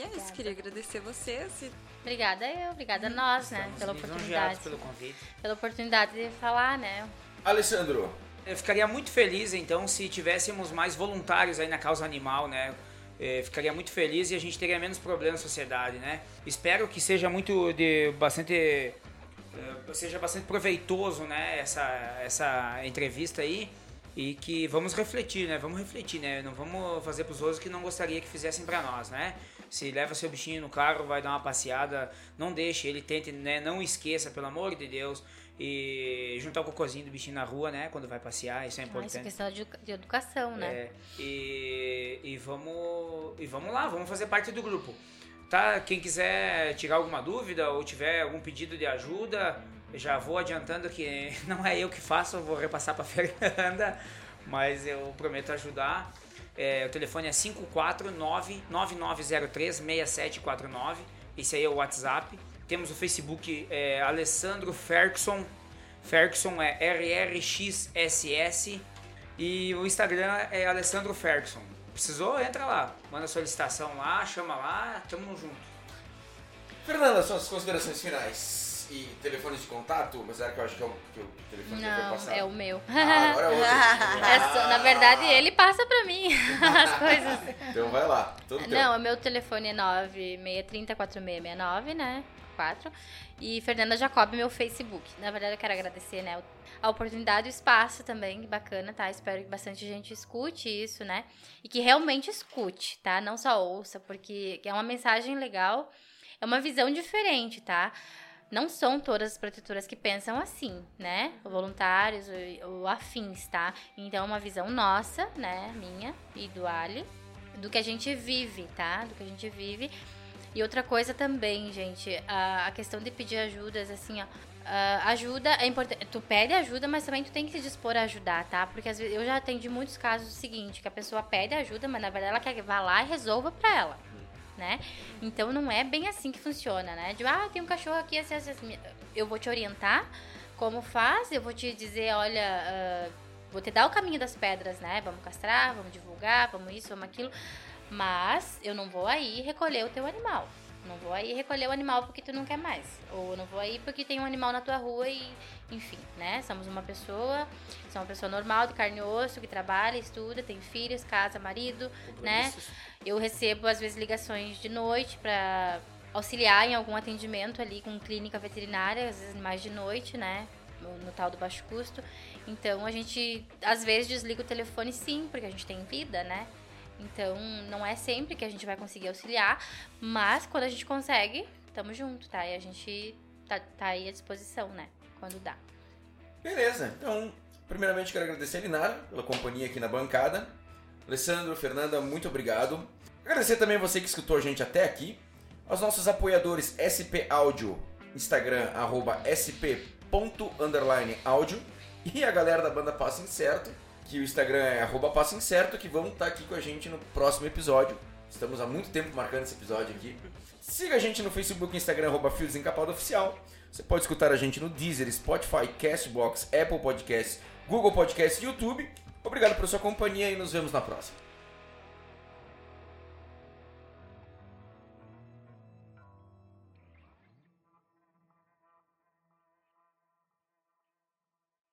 E é obrigada. isso, queria agradecer vocês. E... Obrigada eu, obrigada a nós, né? pela oportunidade. pelo convite. Pela oportunidade de falar, né? Alessandro. Eu ficaria muito feliz, então, se tivéssemos mais voluntários aí na causa animal, né? Eu ficaria muito feliz e a gente teria menos problemas na sociedade, né? Espero que seja muito de bastante eh, seja bastante proveitoso, né? Essa essa entrevista aí e que vamos refletir, né? Vamos refletir, né? Não vamos fazer para os outros que não gostaria que fizessem para nós, né? Se leva seu bichinho no carro, vai dar uma passeada, não deixe, ele tente, né? Não esqueça, pelo amor de Deus, e juntar o cocôzinho do bichinho na rua, né? Quando vai passear, isso é importante. Ah, isso é questão de, educação, né? É, e, e, vamos, e vamos lá, vamos fazer parte do grupo. Tá? Quem quiser tirar alguma dúvida ou tiver algum pedido de ajuda, já vou adiantando que [laughs] não é eu que faço, eu vou repassar para [laughs] Fernanda, mas eu prometo ajudar. É, o telefone é 549-9903-6749. Esse aí é o WhatsApp. Temos o Facebook é, Alessandro Ferguson. Ferguson é RRXSS. E o Instagram é Alessandro Ferguson. Precisou? Entra lá. Manda solicitação lá, chama lá, tamo junto. Fernanda, suas considerações finais e telefones de contato, mas era que eu acho que é o, que o telefone já foi Não, passado. é o meu. Ah, agora é outro. [laughs] É só- na verdade, ele passa pra mim [laughs] as coisas. Então vai lá, todo. Não, o meu telefone é 9630-4669, né? 4. E Fernanda Jacob, meu Facebook. Na verdade, eu quero agradecer, né? A oportunidade e o espaço também, bacana, tá? Espero que bastante gente escute isso, né? E que realmente escute, tá? Não só ouça, porque é uma mensagem legal, é uma visão diferente, tá? Não são todas as protetoras que pensam assim, né? Voluntários ou, afins, tá? Então, é uma visão nossa, né? Minha e do Ali, do que a gente vive, tá? Do que a gente vive. E outra coisa também, gente, a, questão de pedir ajudas, assim, ó. ajuda é importante. Tu pede ajuda, mas também tu tem que se dispor a ajudar, tá? Porque às vezes eu já atendi muitos casos do seguinte, que a pessoa pede ajuda, mas na verdade ela quer que vá lá e resolva pra ela, né? Então não é bem assim que funciona, né? De, ah, tem um cachorro aqui, assim, assim, assim. eu vou te orientar como faz, eu vou te dizer, olha, ah, vou te dar o caminho das pedras, né? Vamos castrar, vamos divulgar, vamos isso, vamos aquilo. Mas eu não vou aí recolher o teu animal. Não vou aí recolher o animal porque tu não quer mais. Ou não vou aí porque tem um animal na tua rua e, enfim, né? Somos uma pessoa, sou uma pessoa normal, de carne e osso, que trabalha, estuda, tem filhos, casa, marido, né? Eu recebo, às vezes, ligações de noite para auxiliar em algum atendimento ali com clínica veterinária, às vezes mais de noite, né? No, no tal do baixo custo. Então, a gente, às vezes, desliga o telefone sim, porque a gente tem vida, né? Então, não é sempre que a gente vai conseguir auxiliar, mas quando a gente consegue, tamo junto, tá? E a gente tá, tá aí à disposição, né? Quando dá. Beleza, então, primeiramente quero agradecer a Linara pela companhia aqui na bancada. Alessandro, Fernanda, muito obrigado. Agradecer também você que escutou a gente até aqui. Aos nossos apoiadores SP Áudio, Instagram, arroba sp.áudio. E a galera da banda Passo Incerto, que o Instagram é arroba Passo Incerto, que vão estar aqui com a gente no próximo episódio. Estamos há muito tempo marcando esse episódio aqui. Siga a gente no Facebook Instagram, arroba Fio Oficial. Você pode escutar a gente no Deezer, Spotify, Castbox, Apple Podcasts, Google Podcasts e YouTube. Obrigado pela sua companhia e nos vemos na próxima.